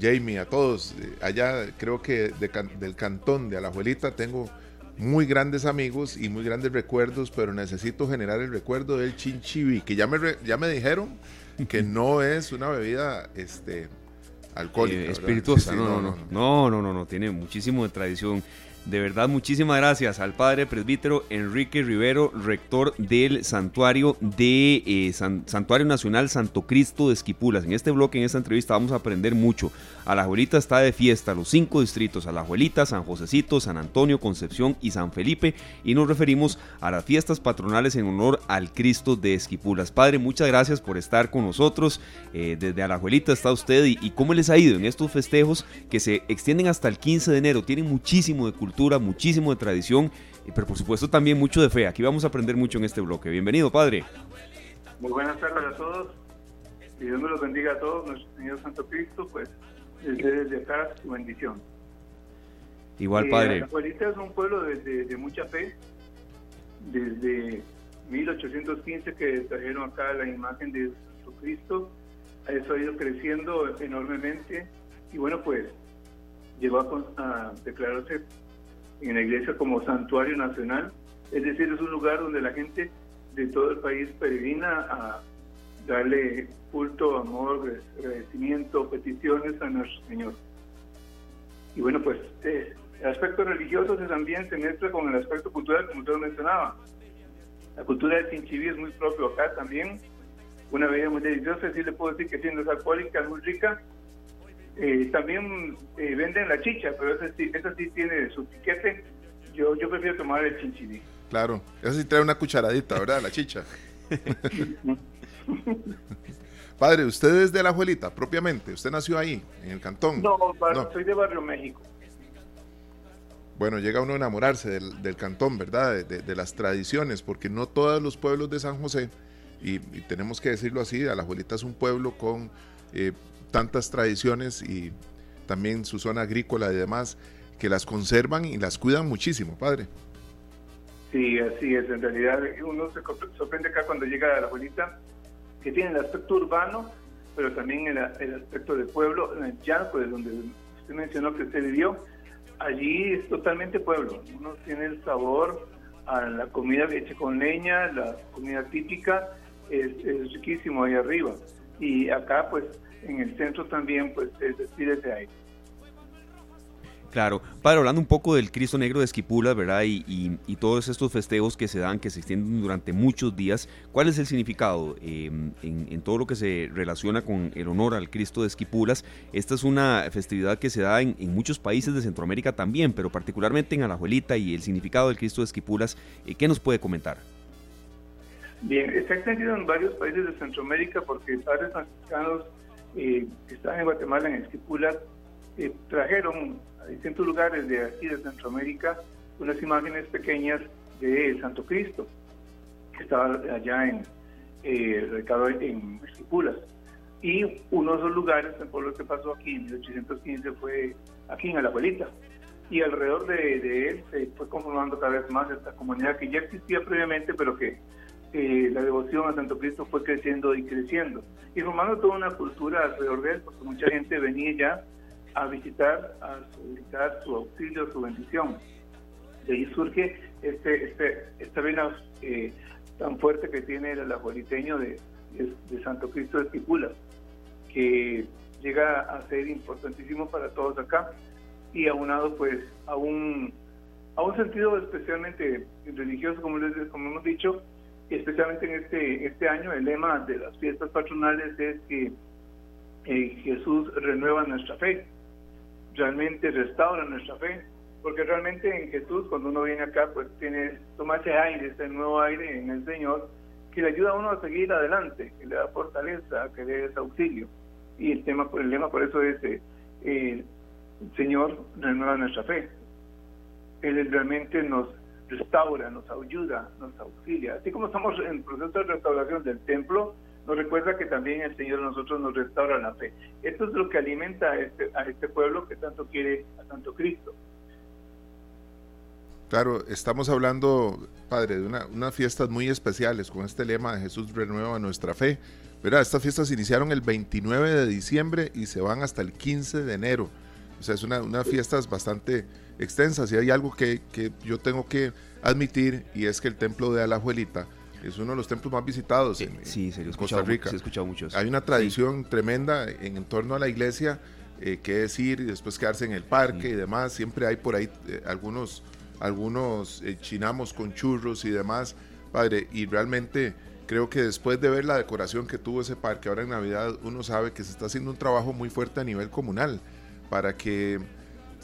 Jamie, a todos. Eh, allá creo que de, del cantón de Alajuelita tengo muy grandes amigos y muy grandes recuerdos, pero necesito generar el recuerdo del chinchibi, que ya me, ya me dijeron que no es una bebida este, alcohólica. Eh, espirituosa, sí, sí, no, no, no, no, no, no, no, tiene muchísimo de tradición. De verdad, muchísimas gracias al padre presbítero Enrique Rivero, rector del santuario de eh, San, Santuario Nacional Santo Cristo de Esquipulas. En este bloque, en esta entrevista, vamos a aprender mucho. Alajuelita está de fiesta, los cinco distritos, Alajuelita, San Josecito, San Antonio, Concepción y San Felipe. Y nos referimos a las fiestas patronales en honor al Cristo de Esquipulas. Padre, muchas gracias por estar con nosotros. Eh, desde Alajuelita está usted y, y cómo les ha ido en estos festejos que se extienden hasta el 15 de enero. Tienen muchísimo de cultura muchísimo de tradición, pero por supuesto también mucho de fe. Aquí vamos a aprender mucho en este bloque. Bienvenido, Padre. Muy buenas tardes a todos. Que Dios me los bendiga a todos, nuestro Señor Santo Cristo, pues desde, desde acá su bendición. Igual, Padre. Eh, la Juelita es un pueblo de, de, de, mucha fe. Desde 1815 que trajeron acá la imagen de Jesucristo, eso ha ido creciendo enormemente y bueno, pues llegó a, a declararse en la iglesia como santuario nacional, es decir, es un lugar donde la gente de todo el país peregrina a darle culto, amor, agradecimiento, peticiones a nuestro Señor. Y bueno, pues eh, el aspecto religioso también se mezcla con el aspecto cultural, como usted mencionaba. La cultura del chinchiví es muy propio acá también, una bebida muy deliciosa, sí le puedo decir que siendo es alcohólica, es muy rica, eh, también eh, venden la chicha, pero esa sí, esa sí tiene su tiquete. Yo, yo prefiero tomar el chinchilí. Claro, esa sí trae una cucharadita, ¿verdad? La chicha. *laughs* Padre, ¿usted es de la Juelita, propiamente? ¿Usted nació ahí, en el cantón? No, no. soy de Barrio México. Bueno, llega uno a enamorarse del, del cantón, ¿verdad? De, de, de, las tradiciones, porque no todos los pueblos de San José, y, y tenemos que decirlo así, Alajuelita es un pueblo con eh, tantas tradiciones y también su zona agrícola y demás, que las conservan y las cuidan muchísimo, padre. Sí, así es. En realidad uno se sorprende acá cuando llega a la abuelita, que tiene el aspecto urbano, pero también el, el aspecto del pueblo, en el llano, pues donde usted mencionó que usted vivió, allí es totalmente pueblo. Uno tiene el sabor a la comida hecha con leña, la comida típica, es, es riquísimo ahí arriba. Y acá, pues, en el centro también, pues se despide de ahí. Claro, padre, hablando un poco del Cristo Negro de Esquipulas, ¿verdad? Y, y, y, todos estos festejos que se dan, que se extienden durante muchos días, ¿cuál es el significado eh, en, en, todo lo que se relaciona con el honor al Cristo de Esquipulas? Esta es una festividad que se da en, en muchos países de Centroamérica también, pero particularmente en Alajuelita y el significado del Cristo de Esquipulas, eh, ¿qué nos puede comentar? Bien, está extendido en varios países de Centroamérica porque padres franciscanos eh, que están en Guatemala, en Esquipulas, eh, trajeron a distintos lugares de aquí de Centroamérica unas imágenes pequeñas de Santo Cristo, que estaba allá en eh, en Esquipulas. Y uno de esos lugares, por lo que pasó aquí en 1815, fue aquí en Alajuelita. Y alrededor de, él se fue conformando cada vez más esta comunidad que ya existía previamente, pero que eh, la devoción a Santo Cristo fue creciendo y creciendo. Y formando toda una cultura alrededor de él, porque mucha gente venía ya a visitar, a solicitar su auxilio, su bendición. De ahí surge este, este, esta vena eh, tan fuerte que tiene el abueliteño de, de, Santo Cristo de Tipula, que llega a ser importantísimo para todos acá y aunado pues a un, a un sentido especialmente religioso, como, les, como hemos dicho, especialmente en este, este año, el lema de las fiestas patronales es que eh, Jesús renueva nuestra fe, realmente restaura nuestra fe, porque realmente en Jesús, cuando uno viene acá, pues tiene, toma ese aire, ese nuevo aire en el Señor, que le ayuda a uno a seguir adelante, que le da fortaleza, que le da auxilio. Y el tema, el lema por eso es, eh, el Señor renueva nuestra fe. Él realmente nos restaura, nos ayuda, nos auxilia. Así como estamos en proceso de restauración del templo, nos recuerda que también el Señor a nosotros nos restaura la fe. Esto es lo que alimenta a este, a este pueblo que tanto quiere a tanto Cristo. Claro, estamos hablando, Padre, de una, unas fiestas muy especiales con este lema de Jesús renueva nuestra fe. Verá, estas fiestas iniciaron el 29 de diciembre y se van hasta el 15 de enero. O sea, es una, unas fiestas bastante extensas y hay algo que, que, yo tengo que admitir y es que el templo de Alajuelita es uno de los templos más visitados en, sí, Costa Rica. Se escuchado mucho Hay una tradición tremenda en, torno a la iglesia eh, que es ir y después quedarse en el parque y demás. Siempre hay por ahí eh, algunos algunos eh, chinamos con churros y demás, padre, y realmente creo que después de ver la decoración que tuvo ese parque ahora en Navidad, uno sabe que se está haciendo un trabajo muy fuerte a nivel comunal para que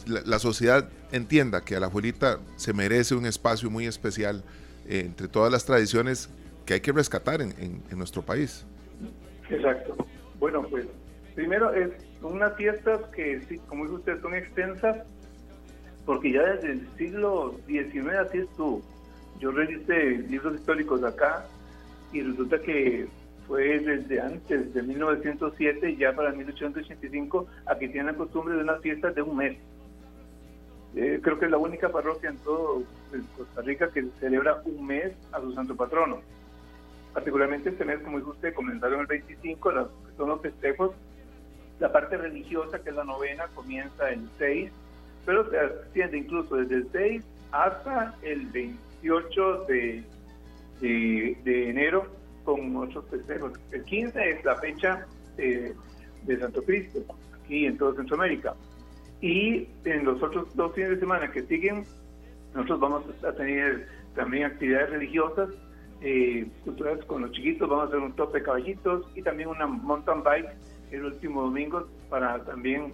la, sociedad entienda que a la abuelita se merece un espacio muy especial eh, entre todas las tradiciones que hay que rescatar en, nuestro país. Exacto. Bueno, pues primero es unas fiestas que, sí, como dice usted, son extensas, porque ya desde el siglo XIX así estuvo. Yo revisé libros históricos acá y resulta que fue desde antes de 1907, ya para 1885, aquí tienen la costumbre de unas fiestas de un mes. Eh, creo que es la única parroquia en todo Costa Rica que celebra un mes a su santo patrono. Particularmente este mes, como dijo usted, comenzaron el 25, los, son los festejos. La parte religiosa, que es la novena, comienza el 6 pero se extiende incluso desde el 6 hasta el 28 de, de, enero con otros festejos. El 15 es la fecha de Santo Cristo, aquí en toda Centroamérica. Y en los otros dos fines de semana que siguen, nosotros vamos a tener también actividades religiosas, eh, culturales con los chiquitos, vamos a hacer un tope de caballitos y también una mountain bike el último domingo para también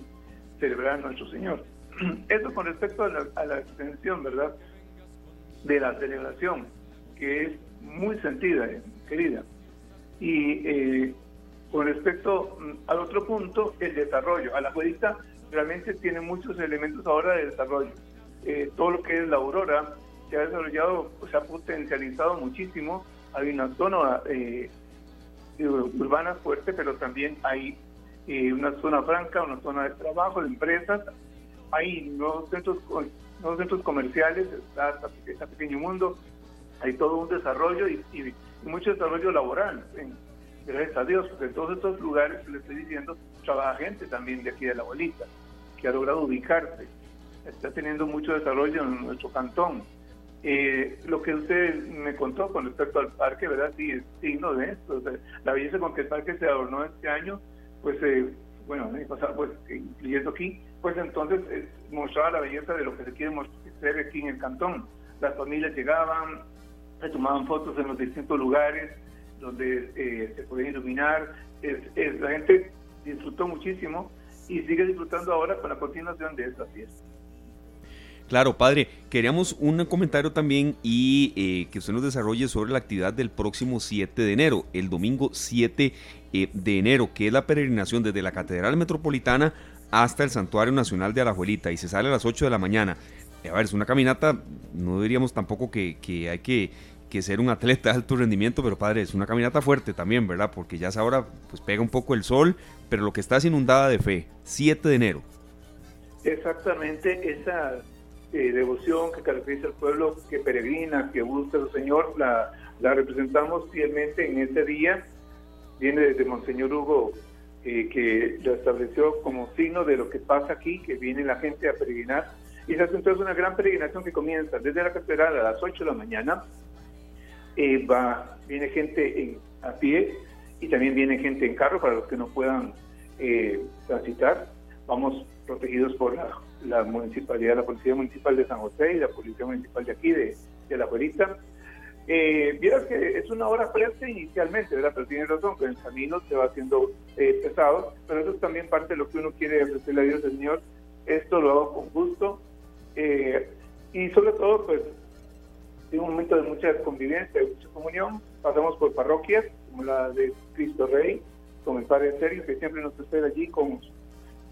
celebrar a nuestro Señor. *clears throat* Eso con respecto a la, extensión, ¿verdad? De la celebración, que es muy sentida, eh, querida. Y eh, con respecto mm, al otro punto, el desarrollo. A la juedita realmente tiene muchos elementos ahora de desarrollo. Eh, todo lo que es la aurora se ha desarrollado, se ha potencializado muchísimo. Hay una zona urbana fuerte, pero también hay una zona franca, una zona de trabajo, de empresas, hay nuevos centros, nuevos centros comerciales, está, este pequeño mundo, hay todo un desarrollo y, mucho desarrollo laboral, gracias a Dios, porque en todos estos lugares que le estoy diciendo, trabaja gente también de aquí de la bolita, que ha logrado ubicarse, está teniendo mucho desarrollo en nuestro cantón. Eh, lo que usted me contó con respecto al parque, ¿verdad? Sí, es signo de esto. la belleza con que el parque se adornó este año, pues, eh, bueno, el pasado, pues, incluyendo aquí, pues entonces eh, mostraba la belleza de lo que se quiere mostrar aquí en el cantón. Las familias llegaban, se tomaban fotos en los distintos lugares donde eh, se podía iluminar. la gente disfrutó muchísimo y sigue disfrutando ahora con la continuación de esta fiesta. Claro, padre, queríamos un comentario también y eh, que usted nos desarrolle sobre la actividad del próximo 7 de enero, el domingo 7 de enero, que es la peregrinación desde la Catedral Metropolitana hasta el Santuario Nacional de Alajuelita y se sale a las 8 de la mañana. A ver, es una caminata, no diríamos tampoco que, hay que, ser un atleta de alto rendimiento, pero padre, es una caminata fuerte también, ¿verdad? Porque ya es ahora, pues pega un poco el sol, pero lo que está es inundada de fe. 7 de enero. Exactamente, esa eh, devoción que caracteriza al pueblo que peregrina, que busca al Señor, la, la representamos fielmente en este día. Viene desde Monseñor Hugo eh, que lo estableció como signo de lo que pasa aquí, que viene la gente a peregrinar. Y se hace entonces una gran peregrinación que comienza desde la catedral a las 8 de la mañana. Eh, va, viene gente en, a pie y también viene gente en carro para los que no puedan eh, transitar. Vamos protegidos por la, municipalidad, la Policía Municipal de San José y la Policía Municipal de aquí, de, de La Juelita. Eh, Vieras que es una hora fresca inicialmente, ¿verdad? Pero tiene razón, que el camino se va haciendo eh, pesado, pero eso es también parte de lo que uno quiere ofrecerle a Dios, Señor. Esto lo hago con gusto. Eh, y sobre todo, pues, en un momento de mucha convivencia, de mucha comunión, pasamos por parroquias, como la de Cristo Rey, con el Padre Sergio, que siempre nos espera allí con,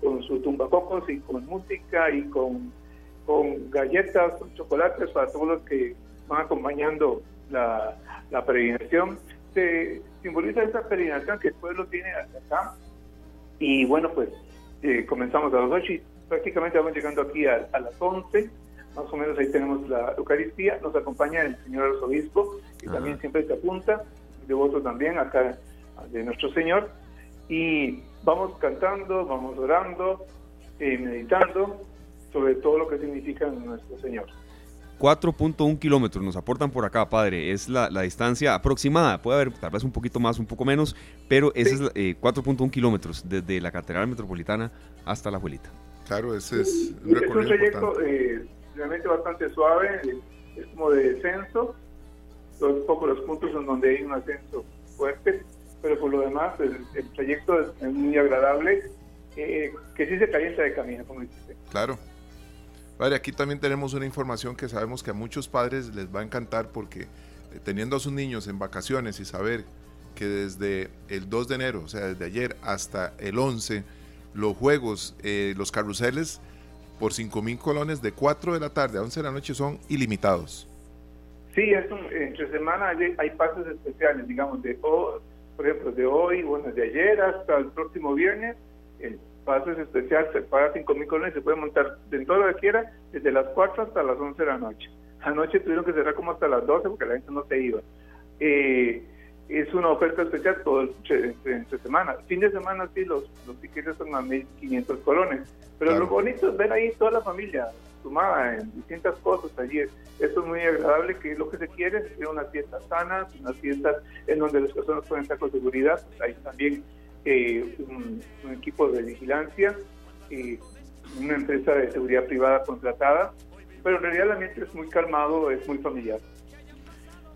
con su tumbacocos y con música y con, con galletas, con chocolates para todos los que van acompañando la, la peregrinación, se simboliza esa peregrinación que el pueblo tiene hasta acá. Y bueno, pues eh, comenzamos a las 8 y prácticamente vamos llegando aquí a, las 11. Más o menos ahí tenemos la Eucaristía. Nos acompaña el señor arzobispo, que también siempre se apunta, devoto también acá de nuestro Señor. Y vamos cantando, vamos orando, eh, meditando sobre todo lo que significa nuestro Señor. 4.1 kilómetros nos aportan por acá, padre. Es la, distancia aproximada. Puede haber tal vez un poquito más, un poco menos, pero ese es 4.1 eh, kilómetros desde la Catedral Metropolitana hasta la Abuelita. Claro, ese es un, es un trayecto eh, realmente bastante suave, es como de descenso. Son poco los puntos en donde hay un ascenso fuerte, pero por lo demás el, trayecto es, muy agradable, eh, que sí se calienta de camino, como dice. Claro. Vale, aquí también tenemos una información que sabemos que a muchos padres les va a encantar porque eh, teniendo a sus niños en vacaciones y saber que desde el 2 de enero, o sea, desde ayer hasta el 11, los juegos, eh, los carruseles por 5 mil colones de 4 de la tarde a 11 de la noche son ilimitados. Sí, es entre semana hay, pases especiales, digamos, de por ejemplo, de hoy, bueno, de ayer hasta el próximo viernes, el pases especial, se paga 5 mil colones se puede montar de todo lo que quiera, desde las 4 hasta las 11 de la noche. Anoche tuvieron que cerrar como hasta las 12 porque la gente no se iba. Eh, es una oferta especial todo entre, semana. Fin de semana sí, los, los tickets son a 1.500 colones. Pero lo bonito es ver ahí toda la familia sumada en distintas cosas allí. Esto es muy agradable, que lo que se quiere es una fiesta sana, una fiesta en donde las personas pueden estar con seguridad. Pues ahí también eh, un, equipo de vigilancia, y una empresa de seguridad privada contratada, pero en realidad el ambiente es muy calmado, es muy familiar.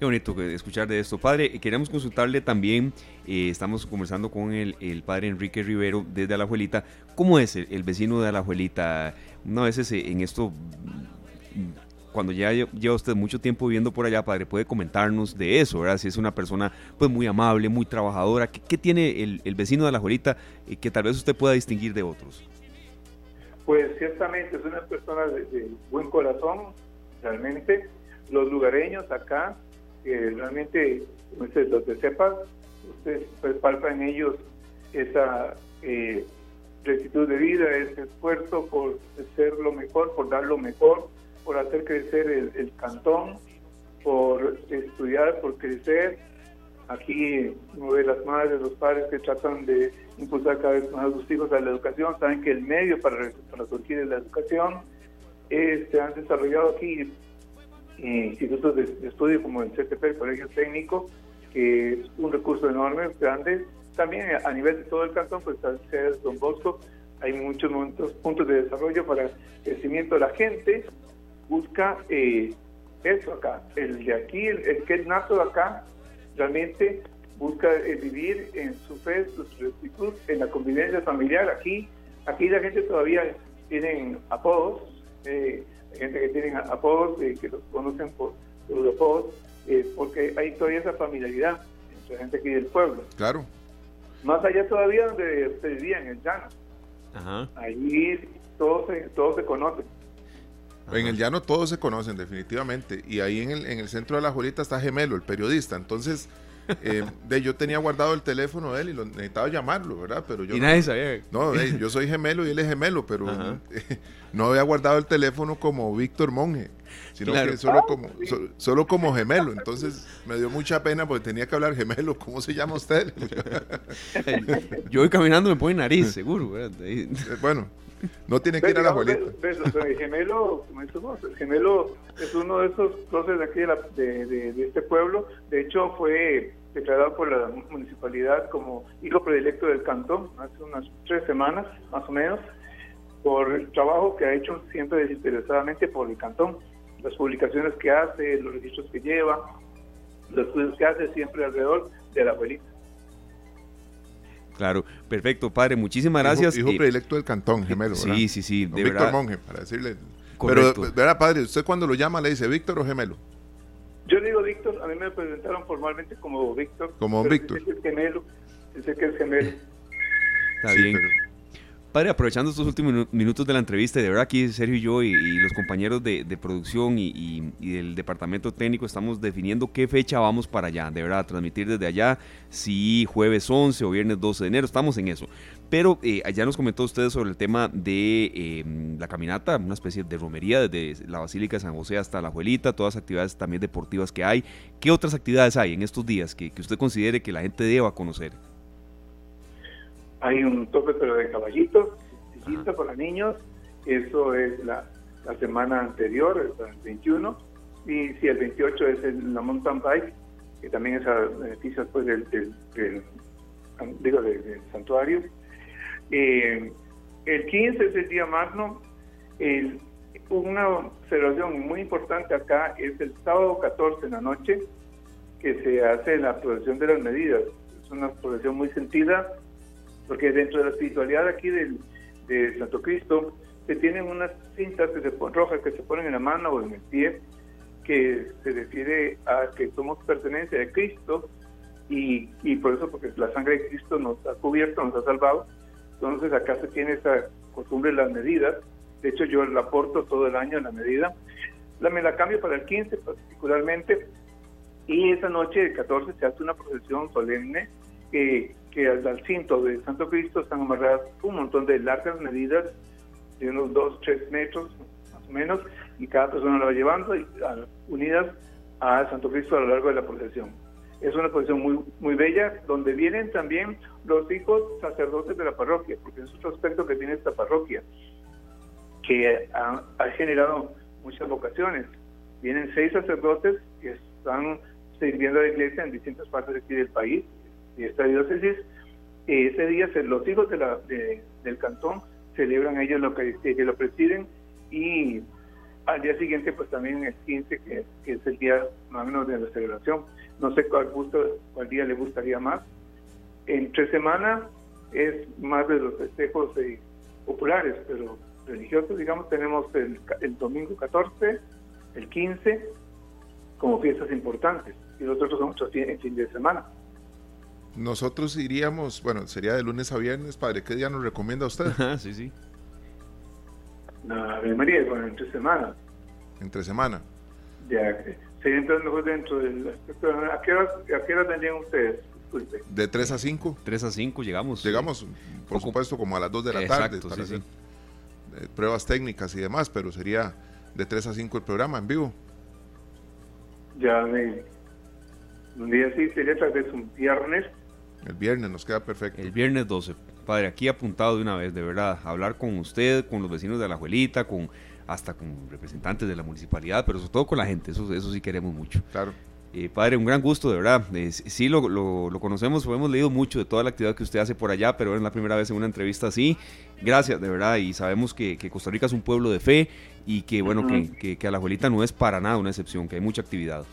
Qué bonito escuchar de esto. Padre, queremos consultarle también, eh, estamos conversando con el, el, padre Enrique Rivero desde Alajuelita. ¿Cómo es el, vecino de Alajuelita? Una vez en esto cuando ya lleva usted mucho tiempo viviendo por allá, padre, puede comentarnos de eso, ¿verdad? Si es una persona pues muy amable, muy trabajadora, ¿qué, tiene el, vecino de la Juelita y que tal vez usted pueda distinguir de otros? Pues ciertamente es una persona de, buen corazón, realmente. Los lugareños acá, que realmente, usted, los de sepas, usted pues, palpa en ellos esa eh, rectitud de vida, ese esfuerzo por ser lo mejor, por dar lo mejor por hacer crecer el, cantón, por estudiar, por crecer. Aquí uno ve las madres, los padres que tratan de impulsar cada vez más a sus hijos a la educación, saben que el medio para, para surgir es la educación. Eh, se han desarrollado aquí institutos de, estudio como el CTP, el Colegio Técnico, que es un recurso enorme, grande. También a nivel de todo el cantón, pues al ser Don Bosco, hay muchos puntos de desarrollo para el crecimiento de la gente, busca eh, eso acá. El de aquí, el, que es nato de acá, realmente busca eh, vivir en su fe, su rectitud, en la convivencia familiar. Aquí, aquí la gente todavía tiene apodos, eh, gente que tiene apodos, eh, que los conocen por, los apodos, porque hay todavía esa familiaridad entre la gente aquí del pueblo. Claro. Más allá todavía donde se vivía, en el llano. Allí todos se, todos se conocen. En el llano todos se conocen definitivamente. Y ahí en el, en el centro de la Juelita está Gemelo, el periodista. Entonces, eh, de, yo tenía guardado el teléfono de él y lo necesitaba llamarlo, ¿verdad? Pero yo y no, nadie sabía. No, yo soy gemelo y él es gemelo, pero *laughs* no había guardado el teléfono como Víctor Monge, sino que solo como, solo como gemelo. Entonces me dio mucha pena porque tenía que hablar gemelo. ¿Cómo se llama usted? yo voy caminando me pone nariz, seguro. Eh, bueno, no tiene que ir a la abuelita. El gemelo, el gemelo es uno de esos próceres de aquí de, de, este pueblo. De hecho, fue declarado por la municipalidad como hijo predilecto del cantón hace unas tres semanas, más o menos, por el trabajo que ha hecho siempre desinteresadamente por el cantón. Las publicaciones que hace, los registros que lleva, los estudios que hace siempre alrededor de la abuelita. Claro, perfecto, padre. Muchísimas gracias. Hijo, predilecto del cantón, gemelo. ¿verdad? Sí, sí, sí. de Víctor Monge, para decirle. Pero, ¿verdad, padre? ¿Usted cuando lo llama le dice Víctor o gemelo? Yo le digo Víctor, mí me presentaron formalmente como Víctor. Como Víctor. Dice que es gemelo, dice que es gemelo. Está bien. Padre, aprovechando estos últimos minutos de la entrevista, de verdad aquí Sergio y yo y, los compañeros de, producción y, del departamento técnico estamos definiendo qué fecha vamos para allá, de verdad, transmitir desde allá, si jueves 11 o viernes 12 de enero, estamos en eso. Pero eh, allá nos comentó usted sobre el tema de em, la caminata, una especie de romería desde la Basílica de San José hasta la Abuelita, todas las actividades también deportivas que hay. ¿Qué otras actividades hay en estos días que usted considere que la gente deba conocer? Hay un tope pero de caballitos, para para niños, eso es la, semana anterior, el 21, y si el 28 es el, la mountain bike, que también es a beneficio después del, digo, del, santuario. Eh, el 15 es el día magno. una celebración muy importante acá es el sábado 14 en la noche, que se hace la procesión de las medidas. Es una procesión muy sentida porque dentro de la espiritualidad aquí del, de Santo Cristo se tienen unas cintas que se ponen, rojas que se ponen en la mano o en el pie que se refiere a que somos pertenencia de Cristo y, y por eso porque la sangre de Cristo nos ha cubierto, nos ha salvado. Entonces acá se tiene esa costumbre las medidas. De hecho yo la aporto todo el año en la medida. La, me la cambio para el 15 particularmente y esa noche, el 14, se hace una procesión solemne que que al, cinto de Santo Cristo están amarradas un montón de largas medidas de unos 2, 3 metros más o menos y cada persona la va llevando y, unidas a Santo Cristo a lo largo de la procesión. Es una procesión muy, muy bella donde vienen también los hijos sacerdotes de la parroquia, porque es otro aspecto que tiene esta parroquia, que ha, ha generado muchas vocaciones. Vienen seis sacerdotes que están sirviendo a la iglesia en distintas partes de aquí del país y esta diócesis, ese día los hijos de la, del cantón celebran ellos lo que, que lo presiden y al día siguiente pues también el 15 que, es el día más de la celebración. No sé cuál, gusto, cuál día le gustaría más. Entre semana es más de los festejos eh, populares, pero religiosos, digamos, tenemos el, el domingo 14, el 15 como fiestas importantes y los otros son otros en fin de semana. Nosotros iríamos, bueno, sería de lunes a viernes, padre. ¿Qué día nos recomienda usted? *laughs* sí, sí. No, María, bueno, entre semana. Entre semana. Ya, sería entrando dentro del ¿A qué hora, a qué hora tendrían ustedes? Disculpe. De 3 a 5. 3 a 5 llegamos. Llegamos, por supuesto, como a las 2 de la tarde para hacer eh, pruebas técnicas y demás, pero sería de 3 a 5 el programa en vivo. Ya, me, un día sí sería tal vez un viernes el viernes nos queda perfecto. El viernes 12. Padre, aquí apuntado de una vez, de verdad. Hablar con usted, con los vecinos de la abuelita, con hasta con representantes de la municipalidad, pero sobre todo con la gente. Eso, eso sí queremos mucho. Claro. Eh, padre, un gran gusto, de verdad. Eh, sí, lo, lo, conocemos, hemos leído mucho de toda la actividad que usted hace por allá, pero es la primera vez en una entrevista así. Gracias, de verdad. Y sabemos que, Costa Rica es un pueblo de fe y que, bueno, que, que, que a la abuelita no es para nada una excepción, que hay mucha actividad.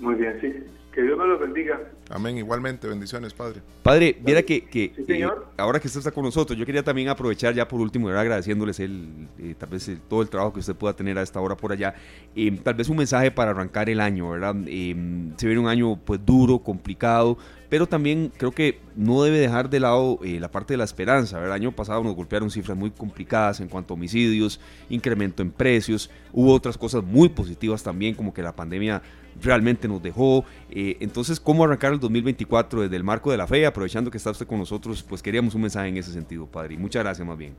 Muy bien, sí. Que Dios me los bendiga. Amén, igualmente, bendiciones, Padre. Padre, viera que, que Sí, eh, ahora que usted está con nosotros, yo quería también aprovechar ya por último, ¿verdad? agradeciéndoles el, eh, tal vez el- todo el trabajo que usted pueda tener a esta hora por allá. Eh, tal vez un mensaje para arrancar el año, ¿verdad? Eh, se viene un año pues duro, complicado, pero también creo que no debe dejar de lado eh, la parte de la esperanza, ¿verdad? El año pasado nos golpearon cifras muy complicadas en cuanto a homicidios, incremento en precios, hubo otras cosas muy positivas también, como que la pandemia realmente nos dejó. Eh, entonces, ¿cómo arrancar el 2024 desde el marco de la fe? Aprovechando que está usted con nosotros, pues queríamos un mensaje en ese sentido, Padre. Muchas gracias más bien.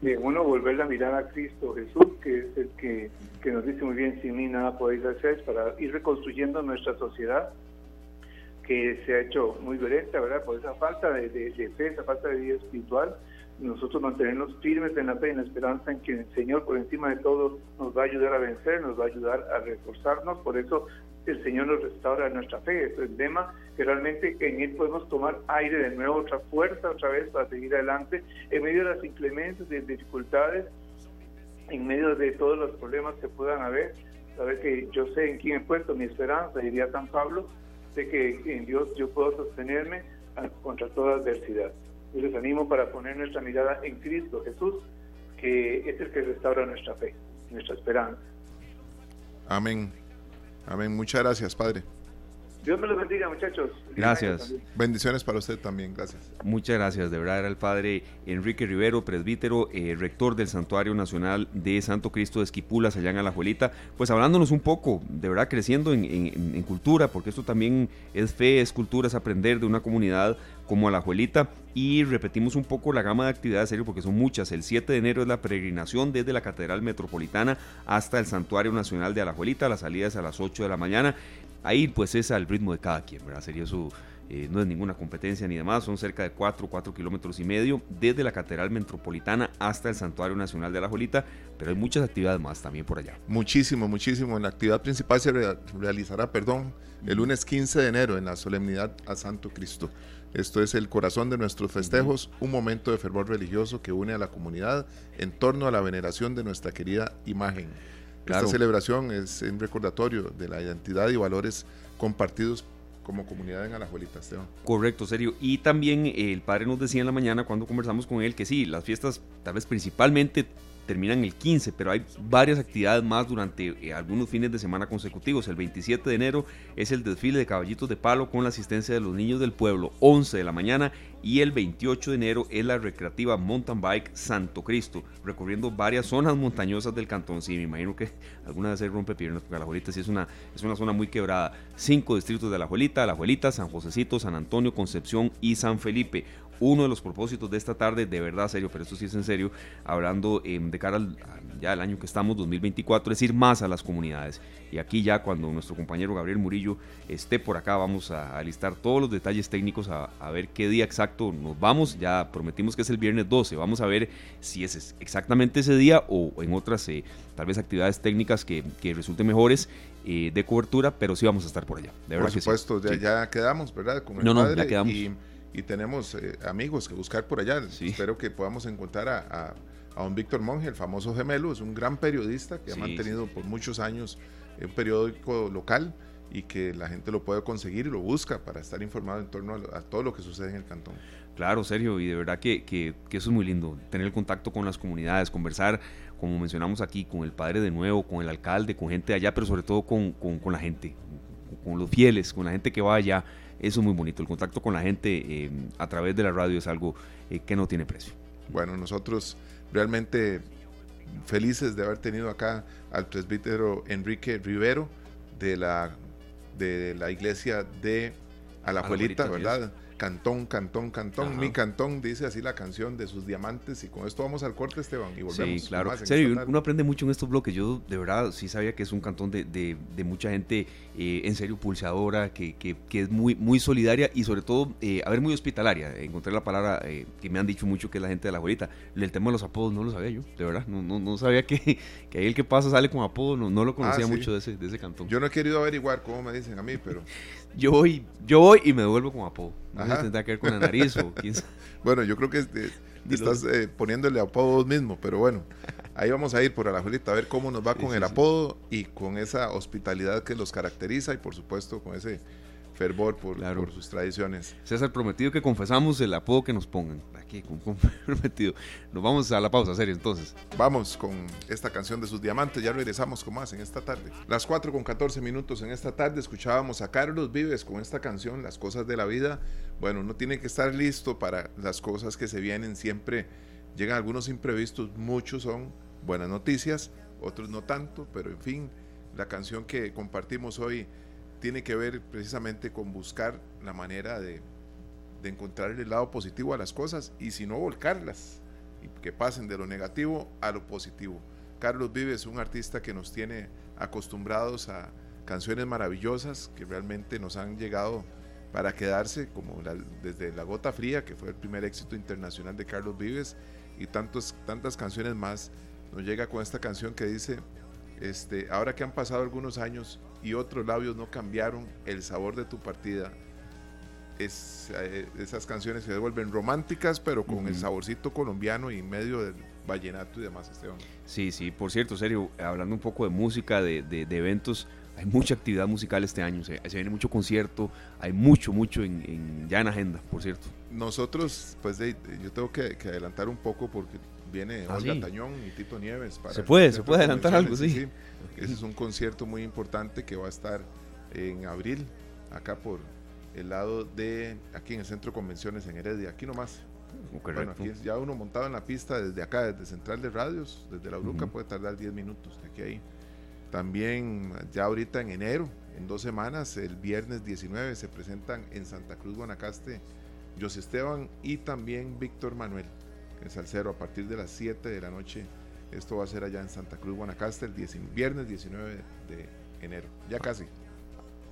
Bien, uno volver la mirada a Cristo Jesús, que es el que, que nos dice muy bien, sin mí nada podéis hacer, para ir reconstruyendo nuestra sociedad, que se ha hecho muy violenta, ¿verdad? Por esa falta de, de- de fe, esa falta de vida espiritual. Nosotros mantenernos firmes en la fe en la esperanza en que el Señor, por encima de todo, nos va a ayudar a vencer, nos va a ayudar a reforzarnos. Por eso el Señor nos restaura nuestra fe. Es el lema que realmente en Él podemos tomar aire de nuevo, otra fuerza, otra vez para seguir adelante en medio de las inclemencias, de dificultades, en medio de todos los problemas que puedan haber. Saber que yo sé en quién he puesto mi esperanza, diría San Pablo, sé que en Dios yo puedo sostenerme contra toda adversidad. Yo les animo para poner nuestra mirada en Cristo Jesús, que es el que restaura nuestra fe, nuestra esperanza. Amén. Amén. Muchas gracias, Padre. Dios me los bendiga, muchachos. Gracias. Bendiciones para usted también. Gracias. Muchas gracias, de verdad era el padre Enrique Rivero, presbítero, eh, rector del Santuario Nacional de Santo Cristo de Esquipulas, allá en Alajuelita, pues hablándonos un poco, de verdad creciendo en, en- en cultura, porque esto también es fe, es cultura, es aprender de una comunidad como Alajuelita, y repetimos un poco la gama de actividades, serio, porque son muchas. El 7 de enero es la peregrinación desde la Catedral Metropolitana hasta el Santuario Nacional de Alajuelita, la salida es a las 8 de la mañana, ahí pues es al ritmo de cada quien, ¿verdad? Sería su... Eh, no es ninguna competencia ni demás, son cerca de 4, 4 kilómetros y medio desde la Catedral Metropolitana hasta el Santuario Nacional de la Jolita, pero hay muchas actividades más también por allá. Muchísimo, muchísimo. La actividad principal se rea- realizará, perdón, el lunes 15 de enero en la solemnidad a Santo Cristo. Esto es el corazón de nuestros festejos, un momento de fervor religioso que une a la comunidad en torno a la veneración de nuestra querida imagen. Claro. Esta celebración es un recordatorio de la identidad y valores compartidos como comunidad en Alajuelita, Esteban. Correcto, serio. Y también eh, el padre nos decía en la mañana cuando conversamos con él que sí, las fiestas tal vez principalmente terminan el 15, pero hay varias actividades más durante eh, algunos fines de semana consecutivos. El 27 de enero es el desfile de caballitos de palo con la asistencia de los niños del pueblo, 11 de la mañana, y el 28 de enero es la recreativa mountain bike Santo Cristo, recorriendo varias zonas montañosas del cantón. Sí, me imagino que alguna vez se rompe piernas, porque Alajuelita sí es una, es una zona muy quebrada. Cinco distritos de Alajuelita, Alajuelita, San Josecito, San Antonio, Concepción y San Felipe uno de los propósitos de esta tarde, de verdad serio, pero esto sí es en serio, hablando eh, de cara al, ya al año que estamos, 2024, es ir más a las comunidades. Y aquí ya cuando nuestro compañero Gabriel Murillo esté por acá, vamos a, a listar todos los detalles técnicos, a, a ver qué día exacto nos vamos. Ya prometimos que es el viernes 12, vamos a ver si es exactamente ese día o en otras, eh, tal vez actividades técnicas que, que resulten mejores eh, de cobertura, pero sí vamos a estar por allá. De verdad Por que sí. supuesto, ya, Sí. ya quedamos, ¿verdad? Con el No, no, padre ya quedamos. Y, y tenemos eh, amigos que buscar por allá. Sí. Espero que podamos encontrar a, a, a don Víctor Monge, el famoso gemelo. Es un gran periodista que Sí, ha mantenido por muchos años un periódico local y que la gente lo puede conseguir y lo busca para estar informado en torno a, a todo lo que sucede en el cantón. Claro, Sergio, y de verdad que, que- que eso es muy lindo, tener el contacto con las comunidades, conversar, como mencionamos aquí, con el padre de nuevo, con el alcalde, con gente de allá, pero sobre todo con, con- con la gente, con los fieles, con la gente que va allá. Eso es muy bonito, el contacto con la gente eh, a través de la radio es algo eh, que no tiene precio. Bueno, nosotros realmente felices de haber tenido acá al presbítero Enrique Rivero de la, de la iglesia de Alajuelita, Alajuelita, ¿verdad? Cantón, cantón, cantón, Ajá. mi cantón, dice así la canción de sus diamantes. Y con esto vamos al corte, Esteban, y volvemos. Sí, claro. Serio, uno aprende mucho en estos bloques. Yo de verdad sí sabía que es un cantón de, de- de mucha gente eh, en serio pulsadora, que, que- que es muy, muy solidaria y sobre todo, eh, a ver, muy hospitalaria. Encontré la palabra eh, que me han dicho mucho que es la gente de la abuelita. El tema de los apodos no lo sabía yo, de verdad. No, no, no sabía que, que ahí el que pasa sale con apodo, no, no lo conocía Ah, sí. mucho de ese, de ese cantón. Yo no he querido averiguar cómo me dicen a mí, pero *laughs* voy, yo voy y me devuelvo con apodo. No sé Ajá. si tendrá que ver con la nariz o quién sabe. *laughs* bueno, yo creo que este, estás eh, poniéndole apodos mismo, pero bueno, ahí vamos a ir por Alajuelita a ver cómo nos va con el apodo y con esa hospitalidad que los caracteriza y por supuesto con ese fervor por, por sus tradiciones. César, prometido que confesamos el apodo que nos pongan. Aquí, comprometido. *laughs* Nos vamos a la pausa, serio, entonces. Vamos con esta canción de sus diamantes. Ya regresamos con más en esta tarde. Las 4 con 14 minutos en esta tarde escuchábamos a Carlos Vives con esta canción, Las cosas de la vida. Bueno, uno tiene que estar listo para las cosas que se vienen. Siempre llegan algunos imprevistos, muchos son buenas noticias, otros no tanto, pero en fin, la canción que compartimos hoy tiene que ver precisamente con buscar la manera de, encontrar el lado positivo a las cosas y si no volcarlas y que pasen de lo negativo a lo positivo. Carlos Vives es un artista que nos tiene acostumbrados a canciones maravillosas que realmente nos han llegado para quedarse, como desde La Gota Fría, que fue el primer éxito internacional de Carlos Vives, y tantos, tantas canciones más. Nos llega con esta canción que dice, este, ahora que han pasado algunos años, y otros labios no cambiaron el sabor de tu partida. Es, eh, esas canciones se vuelven románticas, pero con el saborcito colombiano y medio del vallenato y demás, Esteban. Sí, sí, por cierto, serio, hablando un poco de música, de, de, eventos, hay mucha actividad musical este año, se, viene mucho concierto, hay mucho, mucho en, ya en agenda, por cierto. Nosotros, pues yo tengo que, adelantar un poco porque viene ah, Olga Tañón y Tito Nieves. Para se puede, se puede adelantar algo, sí. sí. Ese es un concierto muy importante que va a estar en abril, acá por el lado de, aquí en el Centro de Convenciones en Heredia, aquí nomás. Bueno, aquí ya uno montado en la pista desde acá, desde Central de Radios, desde la Bruca, puede tardar 10 minutos de aquí a ahí. También ya ahorita en enero, en dos semanas, el viernes 19, se presentan en Santa Cruz, Guanacaste, José Esteban y también Víctor Manuel, el salsero, a partir de las 7 de la noche esto va a ser allá en Santa Cruz, Guanacaste, el viernes 19 de enero. Ya casi.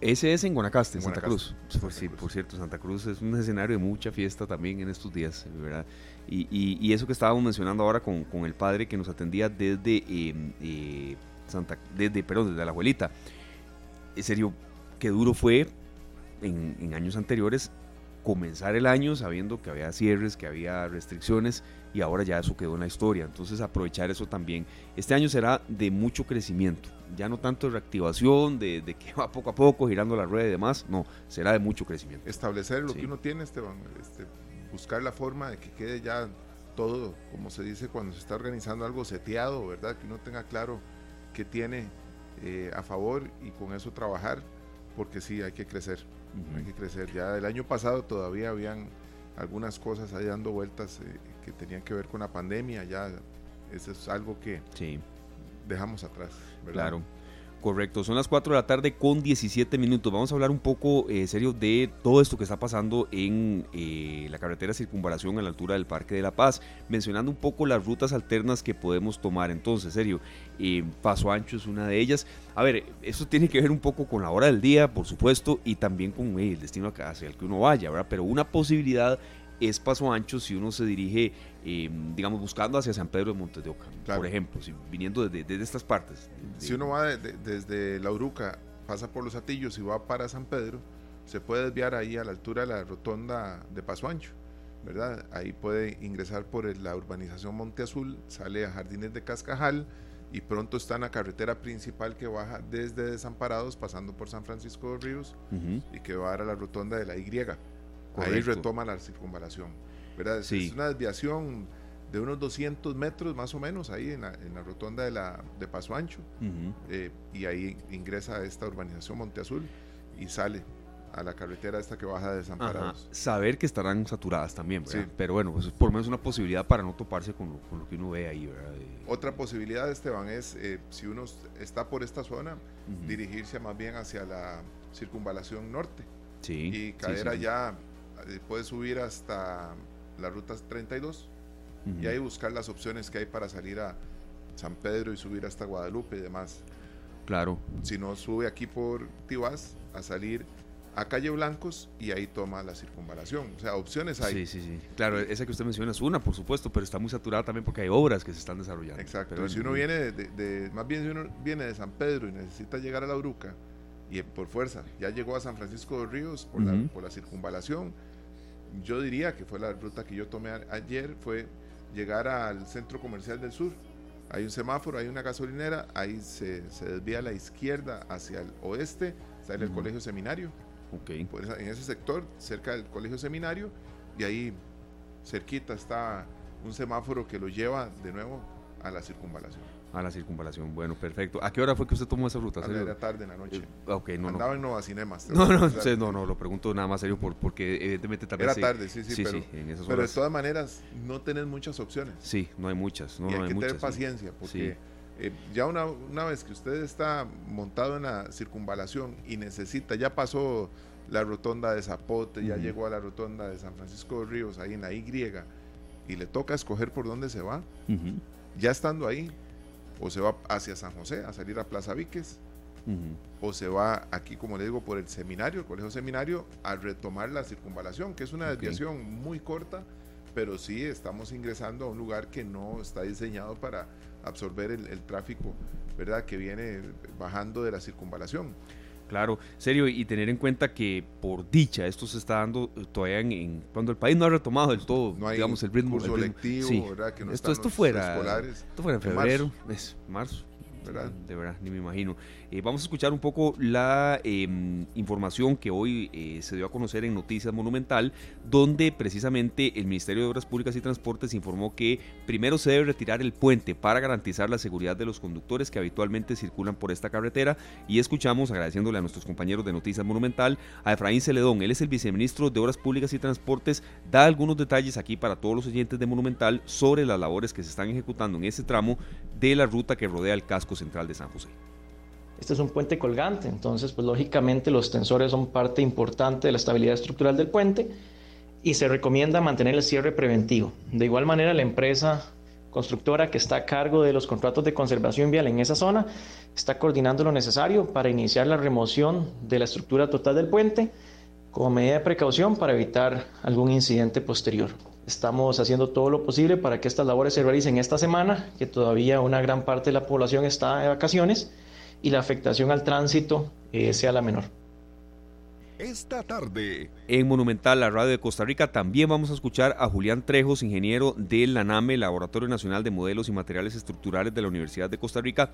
Ese es en Guanacaste, en Santa, Cruz. por, sí, por cierto, Santa Cruz es un escenario de mucha fiesta también en estos días, ¿verdad? Y, eso que estábamos mencionando ahora con, el padre que nos atendía desde em, eh, Santa, desde, perdón, desde la abuelita. En serio, qué duro fue en, en años anteriores comenzar el año sabiendo que había cierres, que había restricciones y ahora ya eso quedó en la historia. Entonces aprovechar eso también. Este año será de mucho crecimiento, ya no tanto de reactivación, de, que va poco a poco girando la rueda y demás, no, será de mucho crecimiento. Establecer lo que uno tiene, Esteban, este, buscar la forma de que quede ya todo, como se dice cuando se está organizando algo seteado, ¿verdad? Que uno tenga claro qué tiene eh, a favor y con eso trabajar, porque sí, hay que crecer hay que crecer. Ya el año pasado todavía habían algunas cosas ahí dando vueltas eh, que tenían que ver con la pandemia, ya eso es algo que dejamos atrás. Claro. Correcto, son las 4 de la tarde con 17 minutos. Vamos a hablar un poco, eh, serio, de todo esto que está pasando en eh, la carretera circunvalación a la altura del Parque de la Paz, mencionando un poco las rutas alternas que podemos tomar. Entonces, serio, eh, Paso Ancho es una de ellas. A ver, eso tiene que ver un poco con la hora del día, por supuesto, y también con el destino hacia el que uno vaya, ¿verdad? Pero una posibilidad es paso ancho si uno se dirige, eh, digamos, buscando hacia San Pedro de Montes de Oca, por ejemplo, si, viniendo desde, estas partes. si uno va desde La Uruca, pasa por los Atillos y va para San Pedro, se puede desviar ahí a la altura de la rotonda de Paso Ancho, ¿verdad? Ahí puede ingresar por la urbanización Monte Azul, sale a Jardines de Cascajal y pronto está en la carretera principal que baja desde Desamparados, pasando por San Francisco de Ríos y que va a, a la rotonda de la Y ahí retoma la circunvalación. ¿verdad? Es una desviación de unos 200 metros más o menos ahí en la, en la rotonda de, la, de Paso Ancho eh, y ahí ingresa esta urbanización Monte Azul y sale a la carretera esta que baja de Desamparados. Saber que estarán saturadas también, pero bueno, pues es por lo menos una posibilidad para no toparse con lo, que uno ve ahí. ¿verdad? Otra posibilidad, Esteban, es eh, si uno está por esta zona, dirigirse más bien hacia la circunvalación norte y caer allá puedes subir hasta la ruta 32 y ahí buscar las opciones que hay para salir a San Pedro y subir hasta Guadalupe y demás. Claro. Si no, sube aquí por Tibás a salir a Calle Blancos y ahí toma la circunvalación. O sea, opciones hay. Sí, sí, sí. Claro, esa que usted menciona es una, por supuesto, pero está muy saturada también porque hay obras que se están desarrollando. Exacto. Pero si uno viene de, más bien si uno viene de San Pedro y necesita llegar a la Bruca y por fuerza ya llegó a San Francisco de Ríos por, la, por la circunvalación, yo diría que fue la ruta que yo tomé ayer, fue llegar al centro comercial del sur Hay un semáforo, hay una gasolinera, ahí se, se desvía a la izquierda hacia el oeste, está en el colegio seminario. Ok. Por esa- en ese sector, cerca del colegio seminario, y ahí cerquita está un semáforo que lo lleva de nuevo a la circunvalación. A la circunvalación. Bueno, perfecto. ¿A qué hora fue que usted tomó esa ruta? A la tarde en la noche. Eh, ok, no, no. Andaba en Nova Cinemas. No, no, sí, no, no, lo pregunto nada más serio por, porque evidentemente tal vez Era sí- tarde, sí, sí, sí, pero, sí, en esas pero de todas maneras no tenés muchas opciones. Sí, no hay muchas, no, y no hay que muchas. tener paciencia, porque eh, ya una, una vez que usted está montado en la circunvalación y necesita, ya pasó la rotonda de Zapote, ya llegó a la rotonda de San Francisco de Ríos, ahí en la Y, y le toca escoger por dónde se va, ya estando ahí, o se va hacia San José a salir a Plaza Víquez, o se va aquí, como le digo, por el seminario, el colegio seminario, a retomar la circunvalación, que es una desviación muy corta, pero sí estamos ingresando a un lugar que no está diseñado para absorber el, el tráfico, ¿verdad? Que viene bajando de la circunvalación. Claro, serio, y tener en cuenta que por dicha esto se está dando eh, todavía en, en- cuando el país no ha retomado del todo, No hay digamos, el ritmo. curso el ritmo. lectivo, Sí. ¿verdad? Que no esto esto los fuera, escolares. esto fuera en en febrero, es marzo. De verdad, ni me imagino. Eh, vamos a escuchar un poco la eh, información que hoy eh, se dio a conocer en Noticias Monumental, donde precisamente el Ministerio de Obras Públicas y Transportes informó que primero se debe retirar el puente para garantizar la seguridad de los conductores que habitualmente circulan por esta carretera. Y escuchamos, agradeciéndole a nuestros compañeros de Noticias Monumental, a Efraín Celedón, él es el viceministro de Obras Públicas y Transportes, da algunos detalles aquí para todos los oyentes de Monumental sobre las labores que se están ejecutando en ese tramo de la ruta que rodea el casco central de San José. Este es un puente colgante, entonces pues lógicamente los tensores son parte importante de la estabilidad estructural del puente y se recomienda mantener el cierre preventivo. De igual manera la empresa constructora que está a cargo de los contratos de conservación vial en esa zona está coordinando lo necesario para iniciar la remoción de la estructura total del puente como medida de precaución para evitar algún incidente posterior. Estamos haciendo todo lo posible para que estas labores se realicen esta semana, que todavía una gran parte de la población está de vacaciones y la afectación al tránsito eh, sea la menor. Esta tarde, En Monumental, la radio de Costa Rica, también vamos a escuchar a Julián Trejos, ingeniero del LANAME, Laboratorio Nacional de Modelos y Materiales Estructurales de la Universidad de Costa Rica.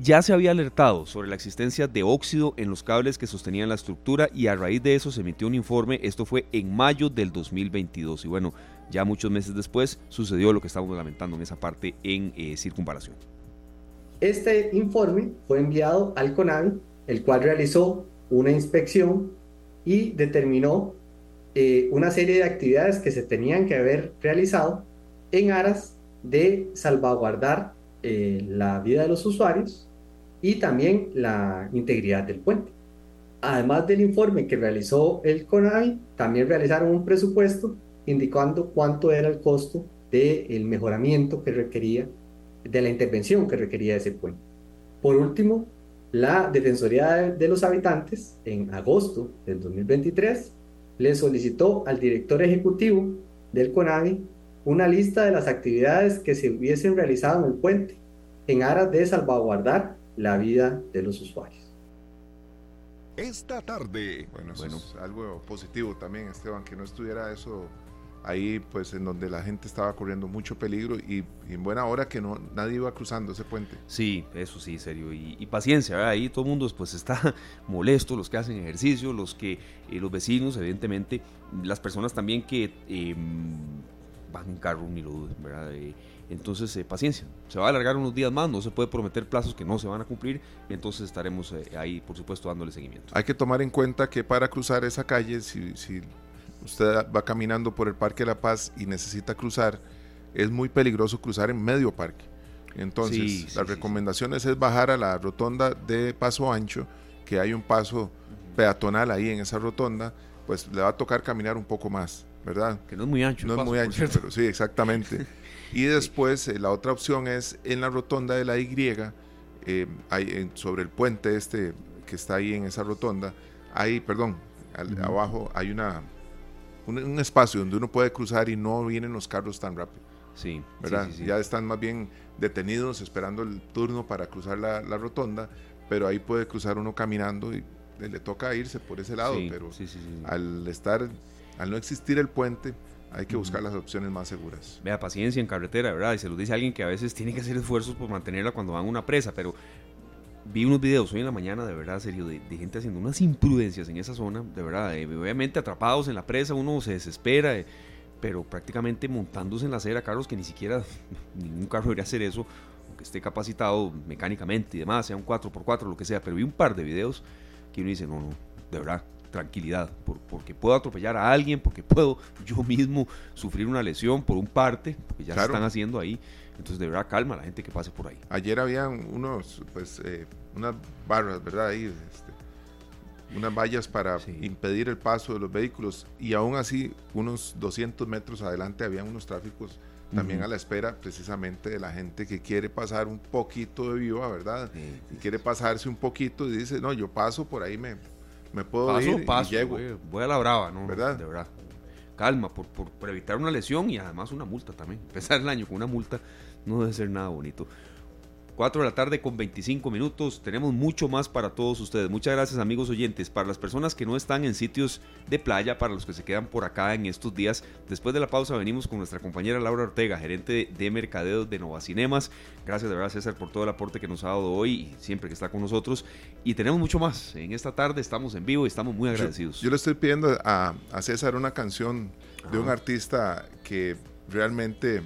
Ya se había alertado sobre la existencia de óxido en los cables que sostenían la estructura y a raíz de eso se emitió un informe, esto fue en mayo del 2022 y bueno, ya muchos meses después sucedió lo que estamos lamentando en esa parte en eh, circunvalación. Este informe fue enviado al CONAVI, el cual realizó una inspección y determinó eh, una serie de actividades que se tenían que haber realizado en aras de salvaguardar eh, la vida de los usuarios y también la integridad del puente. Además del informe que realizó el CONAVI, también realizaron un presupuesto indicando cuánto era el costo del mejoramiento que requería de la intervención que requería ese puente. Por último, la Defensoría de, de los Habitantes, en agosto del 2023, le solicitó al director ejecutivo del CONAVI una lista de las actividades que se hubiesen realizado en el puente en aras de salvaguardar la vida de los usuarios. esta tarde, Bueno, eso Bueno. es algo positivo también, Esteban, que no estuviera eso ahí, pues en donde la gente estaba corriendo mucho peligro y, y en buena hora que no nadie iba cruzando ese puente. Sí, eso sí, serio. Y, y paciencia, ¿verdad? ahí todo el mundo pues está *laughs* molesto, los que hacen ejercicio, los que, eh, los vecinos, evidentemente, las personas también que eh, van en carro, ni lo duden, ¿verdad? Entonces, eh, paciencia, se va a alargar unos días más, no se puede prometer plazos que no se van a cumplir, entonces estaremos eh, ahí, por supuesto, dándole seguimiento. Hay que tomar en cuenta que para cruzar esa calle, si, si usted va caminando por el Parque de la Paz y necesita cruzar, es muy peligroso cruzar en medio parque. Entonces, Sí, las sí, sí. recomendaciones es bajar a la rotonda de paso ancho, que hay un paso peatonal ahí en esa rotonda, pues le va a tocar caminar un poco más, ¿verdad? Que no es muy ancho. No es paso, muy por ancho, pero sí, exactamente. *laughs* Y después eh, la otra opción es en la rotonda de la Y, eh, hay, en- sobre el puente este que está ahí en esa rotonda, hay, perdón, al- Ujú. abajo hay una un, un espacio donde uno puede cruzar y no vienen los carros tan rápido, Sí, sí, ¿verdad? sí, sí. Ya están más bien detenidos esperando el turno para cruzar la, la rotonda, pero ahí puede cruzar uno caminando y le, toca irse por ese lado, Sí, pero sí, sí, sí. al estar, al no existir el puente, hay que buscar las opciones más seguras. Vea, paciencia en carretera, ¿verdad? Y se lo dice alguien que a veces tiene que hacer esfuerzos por mantenerla cuando van a una presa, pero vi unos videos hoy en la mañana, de verdad, serio, de, gente haciendo unas imprudencias en esa zona, de verdad, eh, obviamente atrapados en la presa, uno se desespera, eh, pero prácticamente montándose en la acera, carros que ni siquiera *laughs* ningún carro debería hacer eso, aunque esté capacitado mecánicamente y demás, sea un 4x4, lo que sea, pero vi un par de videos que uno dice, no, no, de verdad, tranquilidad, porque puedo atropellar a alguien, porque puedo yo mismo sufrir una lesión por un parte, porque ya se están haciendo ahí. Entonces, de verdad, calma a la gente que pase por ahí. Ayer habían unos, pues, eh, unas barras, ¿verdad? Ahí, este, unas vallas para impedir el paso de los vehículos y aún así, unos 200 metros adelante, habían unos tráficos también a la espera precisamente de la gente que quiere pasar un poquito de viva, ¿verdad? y quiere pasarse un poquito y dice, no, yo paso por ahí, me, me puedo paso, ir paso, y llego. Voy, a la brava, ¿no? ¿Verdad? De verdad. Calma, por, por, evitar una lesión y además una multa también. *laughs* Empezar el año con una multa no debe ser nada bonito. 4 de la tarde con 25 minutos. Tenemos mucho más para todos ustedes. Muchas gracias amigos oyentes. Para las personas que no están en sitios de playa, para los que se quedan por acá en estos días, después de la pausa venimos con nuestra compañera Laura Ortega, gerente de mercadeo de Nova Cinemas. Gracias de verdad César por todo el aporte que nos ha dado hoy y siempre que está con nosotros. Y tenemos mucho más. En esta tarde estamos en vivo y estamos muy agradecidos. Yo, le estoy pidiendo a, a César una canción de un artista que realmente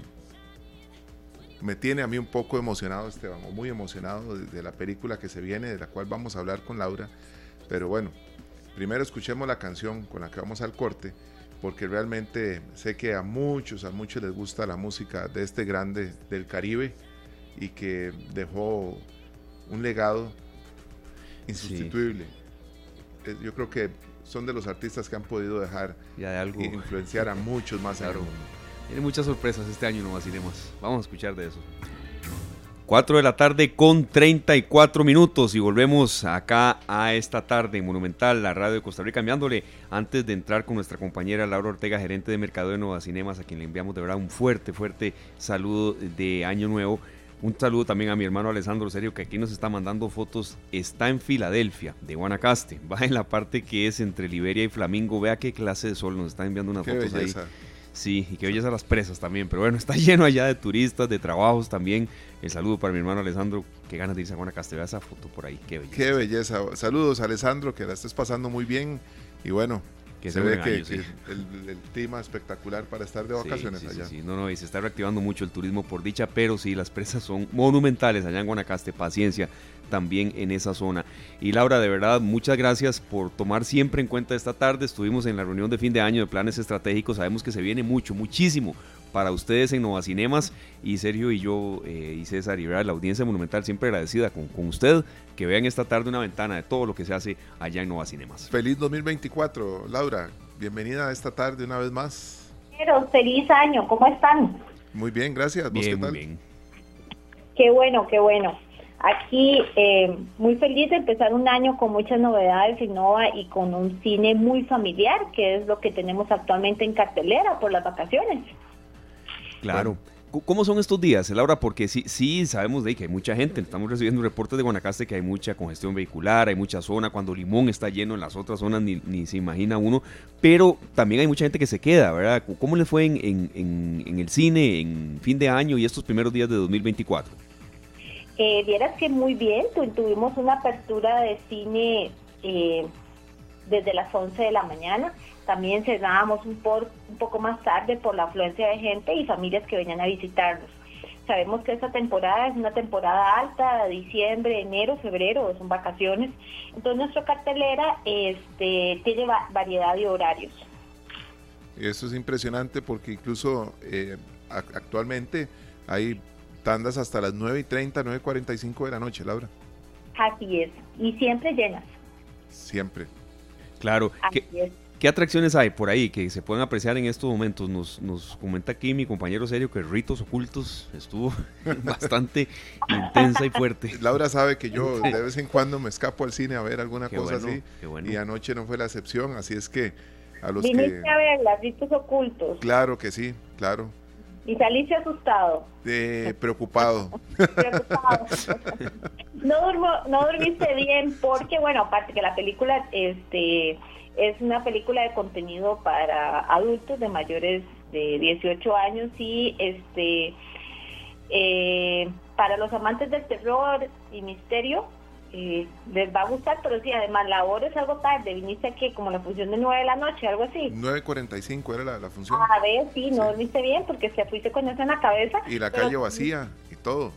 me tiene a mí un poco emocionado, Esteban, o muy emocionado de, la película que se viene, de la cual vamos a hablar con Laura. Pero bueno, primero escuchemos la canción con la que vamos al corte, porque realmente sé que a muchos, a muchos les gusta la música de este grande del Caribe y que dejó un legado insustituible. Eh, yo creo que son de los artistas que han podido dejar de algo. influenciar a muchos más claro. Tiene muchas sorpresas este año no Cinemas. Vamos a escuchar de eso. 4 de la tarde con 34 minutos y volvemos acá a esta tarde en Monumental, la radio de Costa Rica, cambiándole antes de entrar con nuestra compañera Laura Ortega, gerente de Mercado de Nueva Cinemas, a quien le enviamos de verdad un fuerte, fuerte saludo de Año Nuevo. Un saludo también a mi hermano Alessandro Serio, que aquí nos está mandando fotos. Está en Filadelfia, de Guanacaste. *laughs* Va en la parte que es entre Liberia y Flamingo. Vea qué clase de sol nos está enviando unas fotos ahí. Sí, y que a las presas también. Pero bueno, *laughs* está lleno allá de turistas, de trabajos también. El saludo para mi hermano Alessandro. Qué ganas de irse a Guanacaste. Vea esa foto por ahí. Qué belleza. Qué belleza. Saludos, Alessandro, que la estés pasando muy bien. Y bueno, que se ve que, el, clima espectacular para estar de vacaciones allá. Sí, no, no, y se está reactivando mucho el turismo por dicha, pero sí, las presas son monumentales allá en Guanacaste. Paciencia también en esa zona. Y Laura, de verdad, muchas gracias por tomar siempre en cuenta esta tarde. Estuvimos en la reunión de fin de año de planes estratégicos. Sabemos que se viene mucho, muchísimo para ustedes en Nova Cinemas y Sergio y yo eh, y César y la audiencia monumental siempre agradecida con, con, usted que vean esta tarde una ventana de todo lo que se hace allá en Nova Cinemas. Feliz 2024, Laura. Bienvenida a esta tarde una vez más. Pero feliz año, ¿cómo están? Muy bien, gracias. ¿Vos qué tal? bien. Qué bueno, qué bueno. Aquí eh, muy feliz de empezar un año con muchas novedades Innova y con un cine muy familiar, que es lo que tenemos actualmente en cartelera por las vacaciones. Claro. ¿Cómo son estos días, Laura? Porque sí, sí sabemos de que hay mucha gente. Estamos recibiendo reportes de Guanacaste que hay mucha congestión vehicular, hay mucha zona. Cuando Limón está lleno en las otras zonas ni, se imagina uno. Pero también hay mucha gente que se queda, ¿verdad? ¿Cómo le fue en, en el cine en fin de año y estos primeros días de 2024? Vieras que muy bien, tuvimos una apertura de cine eh, desde las 11 de la mañana. También cerrábamos un, por, un poco más tarde por la afluencia de gente y familias que venían a visitarnos. Sabemos que esta temporada es una temporada alta, diciembre, enero, febrero, son vacaciones. Entonces nuestra cartelera este, tiene variedad de horarios. Eso es impresionante porque incluso eh, actualmente hay tandas hasta las 9 y 30, 9 y 45 de la noche, Laura. Así es, y siempre llenas. Siempre. Claro. ¿Qué, atracciones hay por ahí que se pueden apreciar en estos momentos? Nos, nos comenta aquí mi compañero serio que Ritos Ocultos estuvo *laughs* bastante intensa y fuerte. *laughs* Laura sabe que yo de vez en cuando me escapo al cine a ver alguna cosa así. Y anoche no fue la excepción, así es que a los que... a ver las Ritos Ocultos. Claro que sí, claro. Y saliste asustado. preocupado. *laughs* preocupado. no, no dormiste bien porque, bueno, aparte que la película este es una película de contenido para adultos de mayores de 18 años y este eh, para los amantes del terror y misterio eh, les va a gustar, pero sí, además la hora es algo tarde, viniste aquí como la función de 9 de la noche, algo así. 9.45 era la, la función. A ver, sí, no dormiste bien porque se fuiste con eso en la cabeza. Y la calle vacía y todo.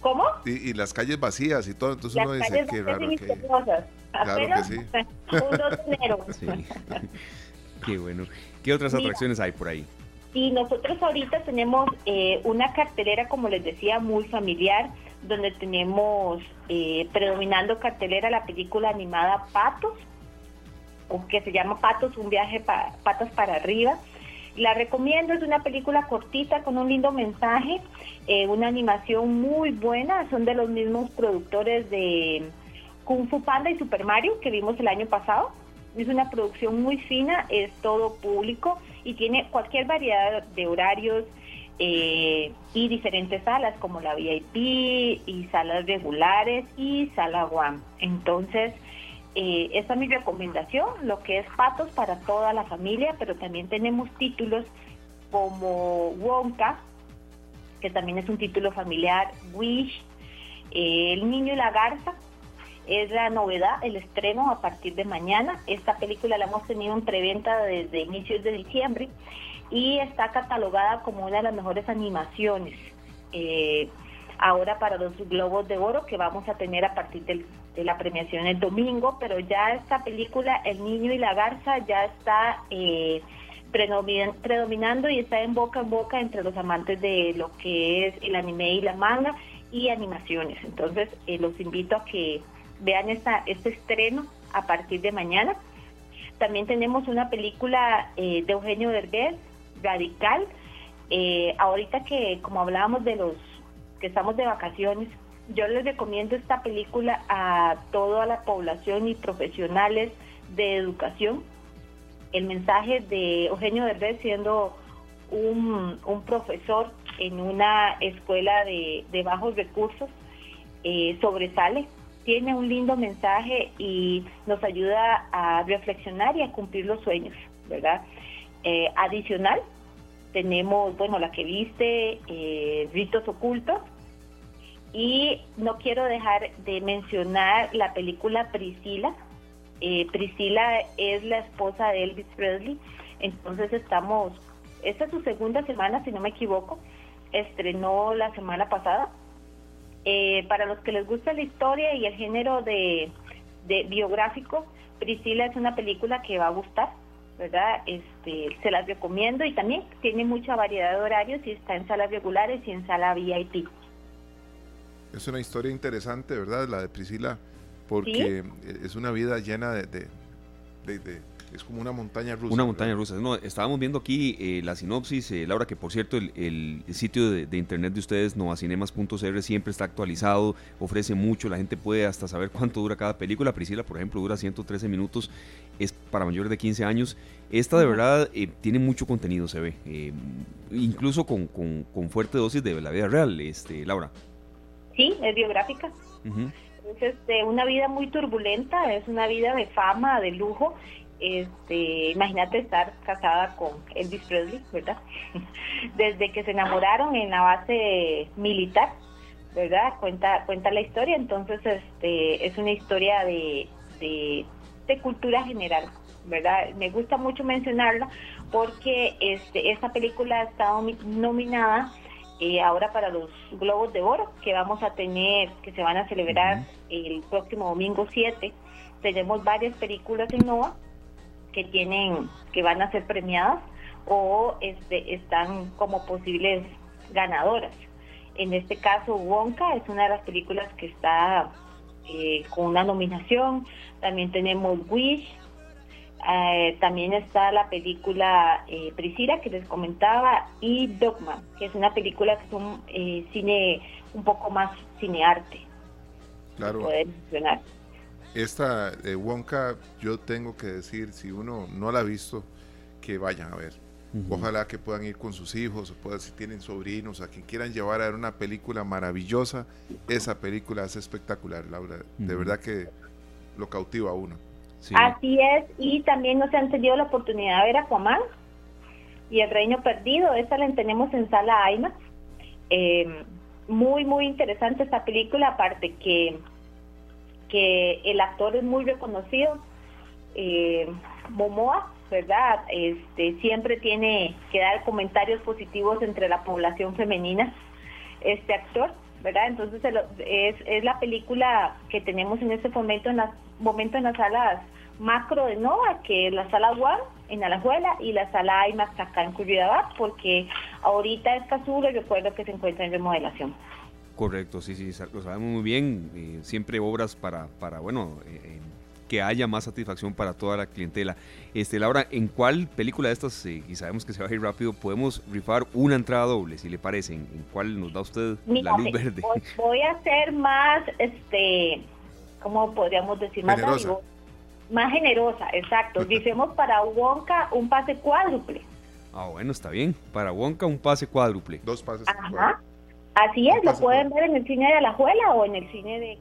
¿Cómo? Y, y, las calles vacías y todo, entonces Las uno dice, qué raro que... Claro que sí. *laughs* un 2 de enero. *laughs* Sí. *laughs* Qué bueno. ¿Qué otras Mira. atracciones hay por ahí? Y nosotros ahorita tenemos eh, una cartelera, como les decía, muy familiar, donde tenemos eh, predominando cartelera la película animada Patos, o que se llama Patos, un viaje pa- patas para arriba. La recomiendo, es una película cortita con un lindo mensaje, eh, una animación muy buena, son de los mismos productores de Kung Fu Panda y Super Mario que vimos el año pasado. Es una producción muy fina, es todo público y tiene cualquier variedad de horarios eh, y diferentes salas como la VIP y salas regulares y sala One. Entonces, eh, esa es mi recomendación, lo que es Patos para toda la familia, pero también tenemos títulos como Wonka, que también es un título familiar, Wish, eh, El Niño y la Garza, es la novedad, el estreno a partir de mañana. Esta película la hemos tenido en preventa desde inicios de diciembre y está catalogada como una de las mejores animaciones. eh, ahora para los Globos de Oro que vamos a tener a partir de la premiación el domingo, pero ya esta película, El Niño y la Garza, ya está eh, predomin- predominando y está en boca en boca entre los amantes de lo que es el anime y la manga y animaciones. Entonces, eh, los invito a que vean esta, este estreno a partir de mañana. También tenemos una película eh, de Eugenio Derbez, Radical. Eh, ahorita que, como hablábamos de los que estamos de vacaciones, yo les recomiendo esta película a toda la población y profesionales de educación. El mensaje de Eugenio Derbez siendo un, un profesor en una escuela de, de bajos recursos eh, sobresale, tiene un lindo mensaje y nos ayuda a reflexionar y a cumplir los sueños, ¿verdad? Eh, adicional, tenemos, bueno, la que viste, eh, Ritos Ocultos, y no quiero dejar de mencionar la película Priscila. Eh, Priscila es la esposa de Elvis Presley, entonces estamos, esta es su segunda semana, si no me equivoco, estrenó la semana pasada. Eh, para los que les gusta la historia y el género de, de biográfico, Priscila es una película que va a gustar, ¿verdad? Este, se las recomiendo y también tiene mucha variedad de horarios y está en salas regulares y en sala VIP. Es una historia interesante, ¿verdad? La de Priscila, porque es una vida llena de, de- de- de- Es como una montaña rusa. Una ¿verdad? montaña rusa. No, estábamos viendo aquí eh, la sinopsis, eh, Laura, que por cierto el, el sitio de, de internet de ustedes, novacinemas.cr, siempre está actualizado, ofrece mucho, la gente puede hasta saber cuánto dura cada película. Priscila, por ejemplo, dura 113 minutos, es para mayores de 15 años. Esta de verdad eh, tiene mucho contenido, se ve, eh, incluso con, con- con fuerte dosis de la vida real, este, Laura. Sí, es biográfica. Ujú. Es este, una vida muy turbulenta, es una vida de fama, de lujo. Este, imagínate estar casada con Elvis Presley, ¿verdad? *laughs* Desde que se enamoraron en la base militar, ¿verdad? Cuenta, cuenta la historia, entonces este, es una historia de, de, de cultura general, ¿verdad? Me gusta mucho mencionarla porque este, esta película ha estado nomi- nominada eh, ahora para los Globos de Oro que vamos a tener, que se van a celebrar el próximo domingo 7. Tenemos varias películas en Nova que tienen, que van a ser premiadas o este, están como posibles ganadoras. En este caso, Wonka es una de las películas que está eh, con una nominación. También tenemos Wish, eh, también está la película eh, Priscila que les comentaba y Dogma, que es una película que es un eh, cine un poco más cinearte, Claro. poder mencionar. Esta de Wonka, yo tengo que decir, si uno no la ha visto, que vayan a ver. Ojalá que puedan ir con sus hijos, o puedan, si tienen sobrinos, a quien quieran llevar a ver una película maravillosa. Esa película es espectacular, Laura. De Ujú. verdad que lo cautiva a uno. Sí. Así es, y también no se han tenido la oportunidad de ver Aquaman. y El Reino Perdido. Esta la tenemos en sala IMAX. Eh, muy, muy interesante esta película, aparte que, que el actor es muy reconocido. Eh, Momoa, ¿verdad? Este, siempre tiene que dar comentarios positivos entre la población femenina, este actor, ¿verdad? Entonces es, es la película que tenemos en este momento en las, momento en las salas macro de Nova, que es la sala One en Alajuela y la sala IMAX acá en Curridabat, porque ahorita es Azul y recuerdo que se encuentra en remodelación. Correcto, sí, sí, lo sabemos muy bien. Eh, siempre obras para, para bueno, eh, que haya más satisfacción para toda la clientela. Este, Laura, ¿en cuál película de estas, eh, y sabemos que se va a ir rápido, podemos rifar una entrada doble, si le parece? ¿En, cuál nos da usted la luz verde? Voy, a ser más, este, ¿cómo podríamos decir? Más más generosa, exacto. *laughs* Dicemos para Wonka un pase cuádruple. Ah, bueno, está bien. Para Wonka un pase cuádruple. Dos pases Ajá. Así es, lo pueden ver en el cine de Alajuela o en el cine de...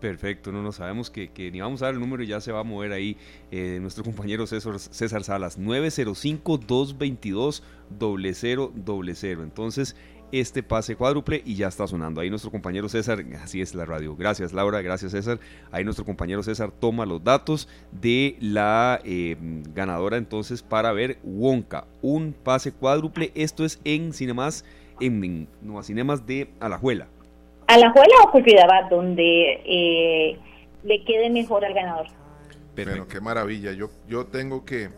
Perfecto, no, no sabemos que, ni vamos a dar el número, ya se va a mover ahí eh, nuestro compañero César, César Salas, 905-222-0000. Entonces, este pase cuádruple y ya está sonando. Ahí nuestro compañero César, así es la radio. Gracias Laura, gracias César. Ahí nuestro compañero César toma los datos de la eh, ganadora entonces para ver Wonka, un pase cuádruple. Esto es en Cinemas, en, Nueva Cinemas de Alajuela. Alajuela o Curridabat, donde eh, le quede mejor al ganador. Pero qué maravilla. Yo, yo tengo que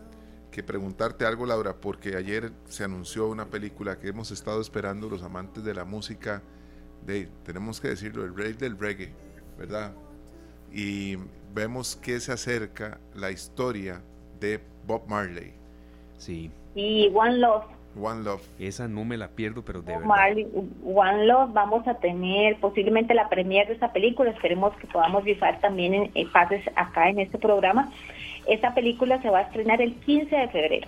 que preguntarte algo, Laura, porque ayer se anunció una película que hemos estado esperando los amantes de la música, de, tenemos que decirlo, el rey del reggae, ¿verdad? Y vemos que se acerca la historia de Bob Marley. Sí. Y One Love. One Love. Esa no me la pierdo, pero de verdad. Marley, One Love, vamos a tener posiblemente la premier de esta película. Esperemos que podamos rifar también en, en pases acá en este programa. Esta película se va a estrenar el 15 de febrero,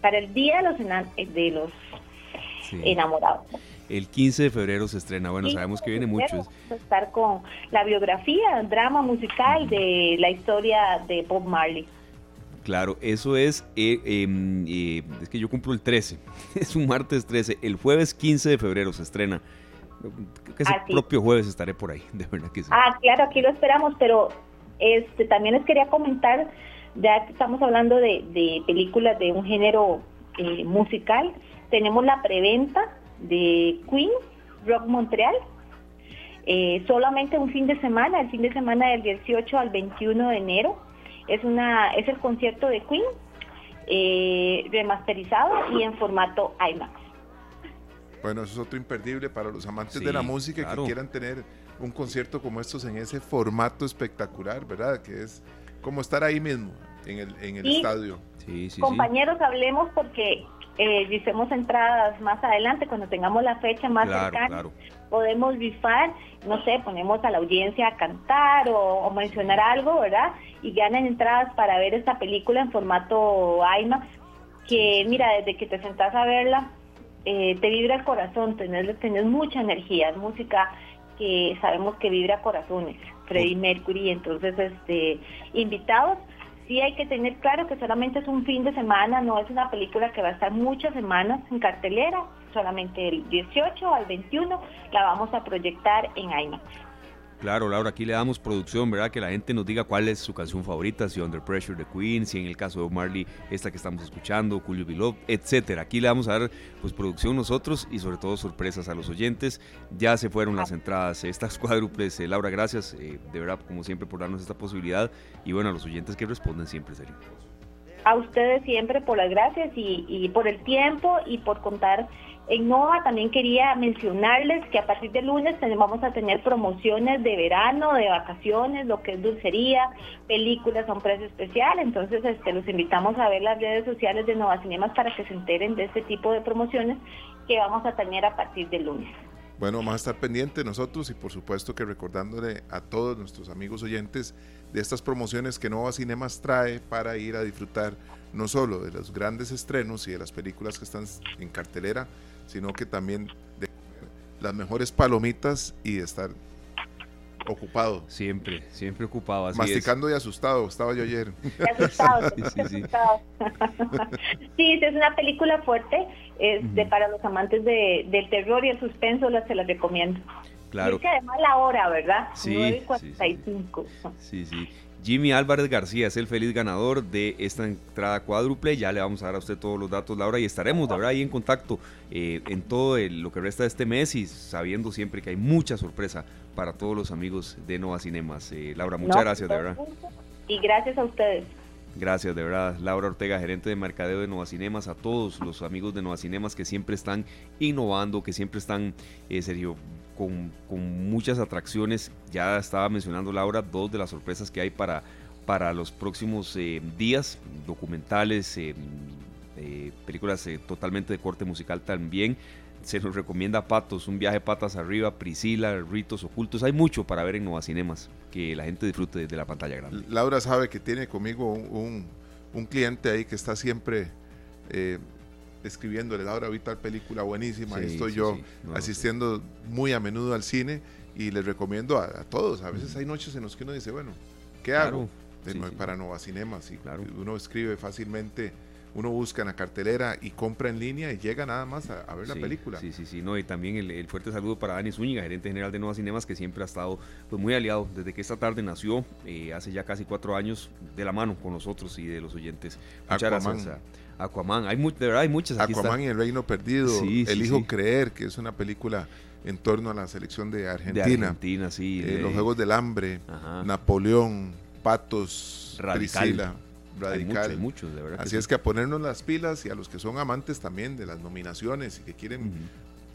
para el Día de los, de los Enamorados. El 15 de febrero se estrena, bueno, sabemos que viene mucho. Vamos a estar con la biografía, drama musical de la historia de Bob Marley. Claro, eso es, eh, em, eh, es que yo cumplo el 13, *laughs* es un martes 13, el jueves 15 de febrero se estrena. Ese propio jueves estaré por ahí, *laughs* de verdad que sí. Ah, claro, aquí lo esperamos, pero este también les quería comentar ya que estamos hablando de, películas de un género eh, musical, tenemos la preventa de Queen, Rock Montreal, eh, solamente un fin de semana, el fin de semana del 18 al 21 de enero. Es, una, es el concierto de Queen eh, remasterizado y en formato IMAX. Bueno, eso es otro imperdible para los amantes de la música que quieran tener un concierto como estos en ese formato espectacular, ¿verdad? Que es como estar ahí mismo, en el, en el estadio. Sí, sí, Compañeros, hablemos porque eh, entradas más adelante, cuando tengamos la fecha más cercana. Podemos rifar, no sé, ponemos a la audiencia a cantar o, mencionar algo, ¿verdad? Y ganan entradas para ver esta película en formato IMAX, que mira, desde que te sentás a verla, eh, te vibra el corazón, tenés, tenés mucha energía, es música que sabemos que vibra corazones. Freddie Mercury, entonces este invitados. Sí hay que tener claro que solamente es un fin de semana, no es una película que va a estar muchas semanas en cartelera, solamente el 18 al 21 la vamos a proyectar en IMAX. Claro, Laura, aquí le damos producción, ¿verdad? Que la gente nos diga cuál es su canción favorita, si Under Pressure de Queen, si en el caso de Marley, esta que estamos escuchando, You Be etcétera. Aquí le vamos a dar pues producción nosotros y sobre todo sorpresas a los oyentes. Ya se fueron las entradas, estas *laughs* cuádruples. Eh, Laura, gracias, eh, de verdad, como siempre, por darnos esta posibilidad. Y bueno, a los oyentes que responden siempre, serio. A ustedes siempre por las gracias y por el tiempo y por contar en NOVA también quería mencionarles que a partir de lunes vamos a tener promociones de verano, de vacaciones, lo que es dulcería, películas a un precio especial. Entonces este, los invitamos a ver las redes sociales de Nova Cinemas para que se enteren de este tipo de promociones que vamos a tener a partir del lunes. Bueno, vamos a estar pendientes nosotros y por supuesto que recordándole a todos nuestros amigos oyentes de estas promociones que Nova Cinemas trae para ir a disfrutar no solo de los grandes estrenos y de las películas que están en cartelera, sino que también de las mejores palomitas y de estar ocupado. Siempre, siempre ocupado. Así Masticando y asustado, estaba yo ayer. Asustado. *laughs* sí, sí, sí. *laughs* sí, es una película fuerte este, para los amantes de, del terror y el suspenso, la, se las recomiendo. Claro. Y es que además la hora, ¿verdad? Sí, 9.45. Sí, sí. Jimmy Álvarez García es el feliz ganador de esta entrada cuádruple. Ya le vamos a dar a usted todos los datos, Laura, y estaremos, de verdad, ahí en contacto eh, en todo lo que resta de este mes y sabiendo siempre que hay mucha sorpresa para todos los amigos de Nova Cinemas. Eh, Laura, muchas gracias, de verdad. Y gracias a ustedes. Gracias, de verdad. Laura Ortega, gerente de mercadeo de Nova Cinemas, a todos los amigos de Nova Cinemas que siempre están innovando, que siempre están, eh, Sergio, con, muchas atracciones. Ya estaba mencionando Laura dos de las sorpresas que hay para, para los próximos eh, días, documentales, eh, eh, películas totalmente de corte musical también. Se nos recomienda Patos, un viaje patas arriba, Priscila, Ritos Ocultos. Hay mucho para ver en Nueva Cinemas que la gente disfrute desde la pantalla grande. Laura sabe que tiene conmigo un, un, cliente ahí que está siempre escribiéndole, Laura, vi tal película buenísima, estoy yo asistiendo muy a menudo al cine y les recomiendo a, todos, a veces hay noches en las que uno dice, bueno, ¿qué hago? para Nova Cinemas, y claro. uno escribe fácilmente uno busca en la cartelera y compra en línea y llega nada más a, ver la película. Sí, sí, sí, no, y también el, fuerte saludo para Dani Zúñiga, gerente general de Nueva Cinemas, que siempre ha estado pues, muy aliado desde que esta tarde nació, eh, hace ya casi cuatro años, de la mano con nosotros y de los oyentes. Muchas gracias. Aquaman, hay de verdad hay muchas. Aquaman y el Reino Perdido, El Hijo Creer, que es una película en torno a la selección de Argentina. De Argentina, sí. Eh, los Juegos del Hambre, Napoleón, Patos, Radical. Radical. Hay muchos, de verdad. Así es que a ponernos las pilas y a los que son amantes también de las nominaciones y que quieren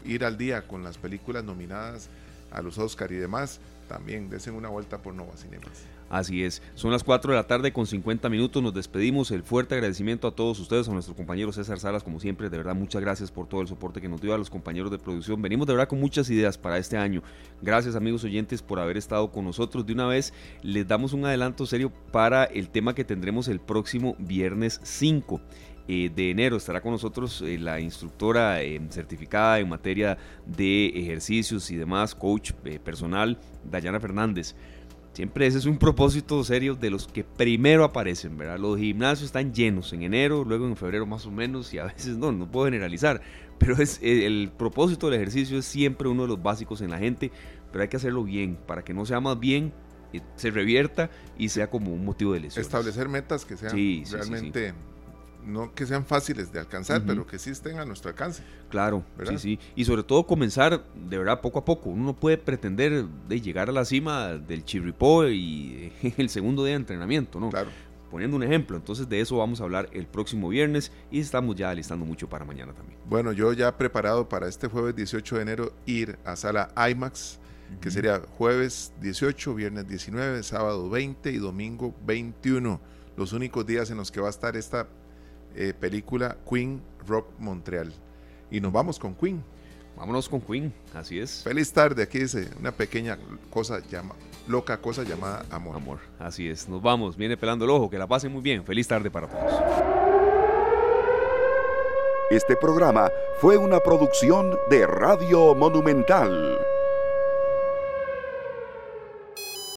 ir al día con las películas nominadas a los Oscar y demás, también desen una vuelta por Nova Cinemas. Así es, son las 4 de la tarde con 50 minutos, nos despedimos, el fuerte agradecimiento a todos ustedes, a nuestro compañero César Salas, como siempre, de verdad muchas gracias por todo el soporte que nos dio a los compañeros de producción, venimos de verdad con muchas ideas para este año, gracias amigos oyentes por haber estado con nosotros, de una vez les damos un adelanto serio para el tema que tendremos el próximo viernes 5 eh, de enero. Estará con nosotros eh, la instructora eh, certificada en materia de ejercicios y demás, coach personal, Dayana Fernández. Siempre ese es un propósito serio de los que primero aparecen, ¿verdad? Los gimnasios están llenos en enero, luego en febrero más o menos, y a veces no, no puedo generalizar, pero es el propósito del ejercicio es siempre uno de los básicos en la gente, pero hay que hacerlo bien, para que no sea más bien, eh, se revierta y sea como un motivo de lesión. Establecer metas que sean realmente no que sean fáciles de alcanzar, pero que sí estén a nuestro alcance. Claro, sí, sí. Y sobre todo comenzar de verdad poco a poco. Uno no puede pretender de llegar a la cima del chirripó y *laughs* el segundo día de entrenamiento, ¿no? Claro. Poniendo un ejemplo, entonces de eso vamos a hablar el próximo viernes y estamos ya alistando mucho para mañana también. Bueno, yo ya preparado para este jueves 18 de enero ir a sala IMAX, que sería jueves 18, viernes 19, sábado 20 y domingo 21 los únicos días en los que va a estar esta eh, película Queen Rock Montreal. Y nos vamos con Queen. Vámonos con Queen, así es. Feliz tarde, aquí dice una pequeña cosa llama, loca cosa llamada amor. Amor, así es. Nos vamos, viene pelando el ojo, que la pasen muy bien. Feliz tarde para todos. Este programa fue una producción de Radio Monumental.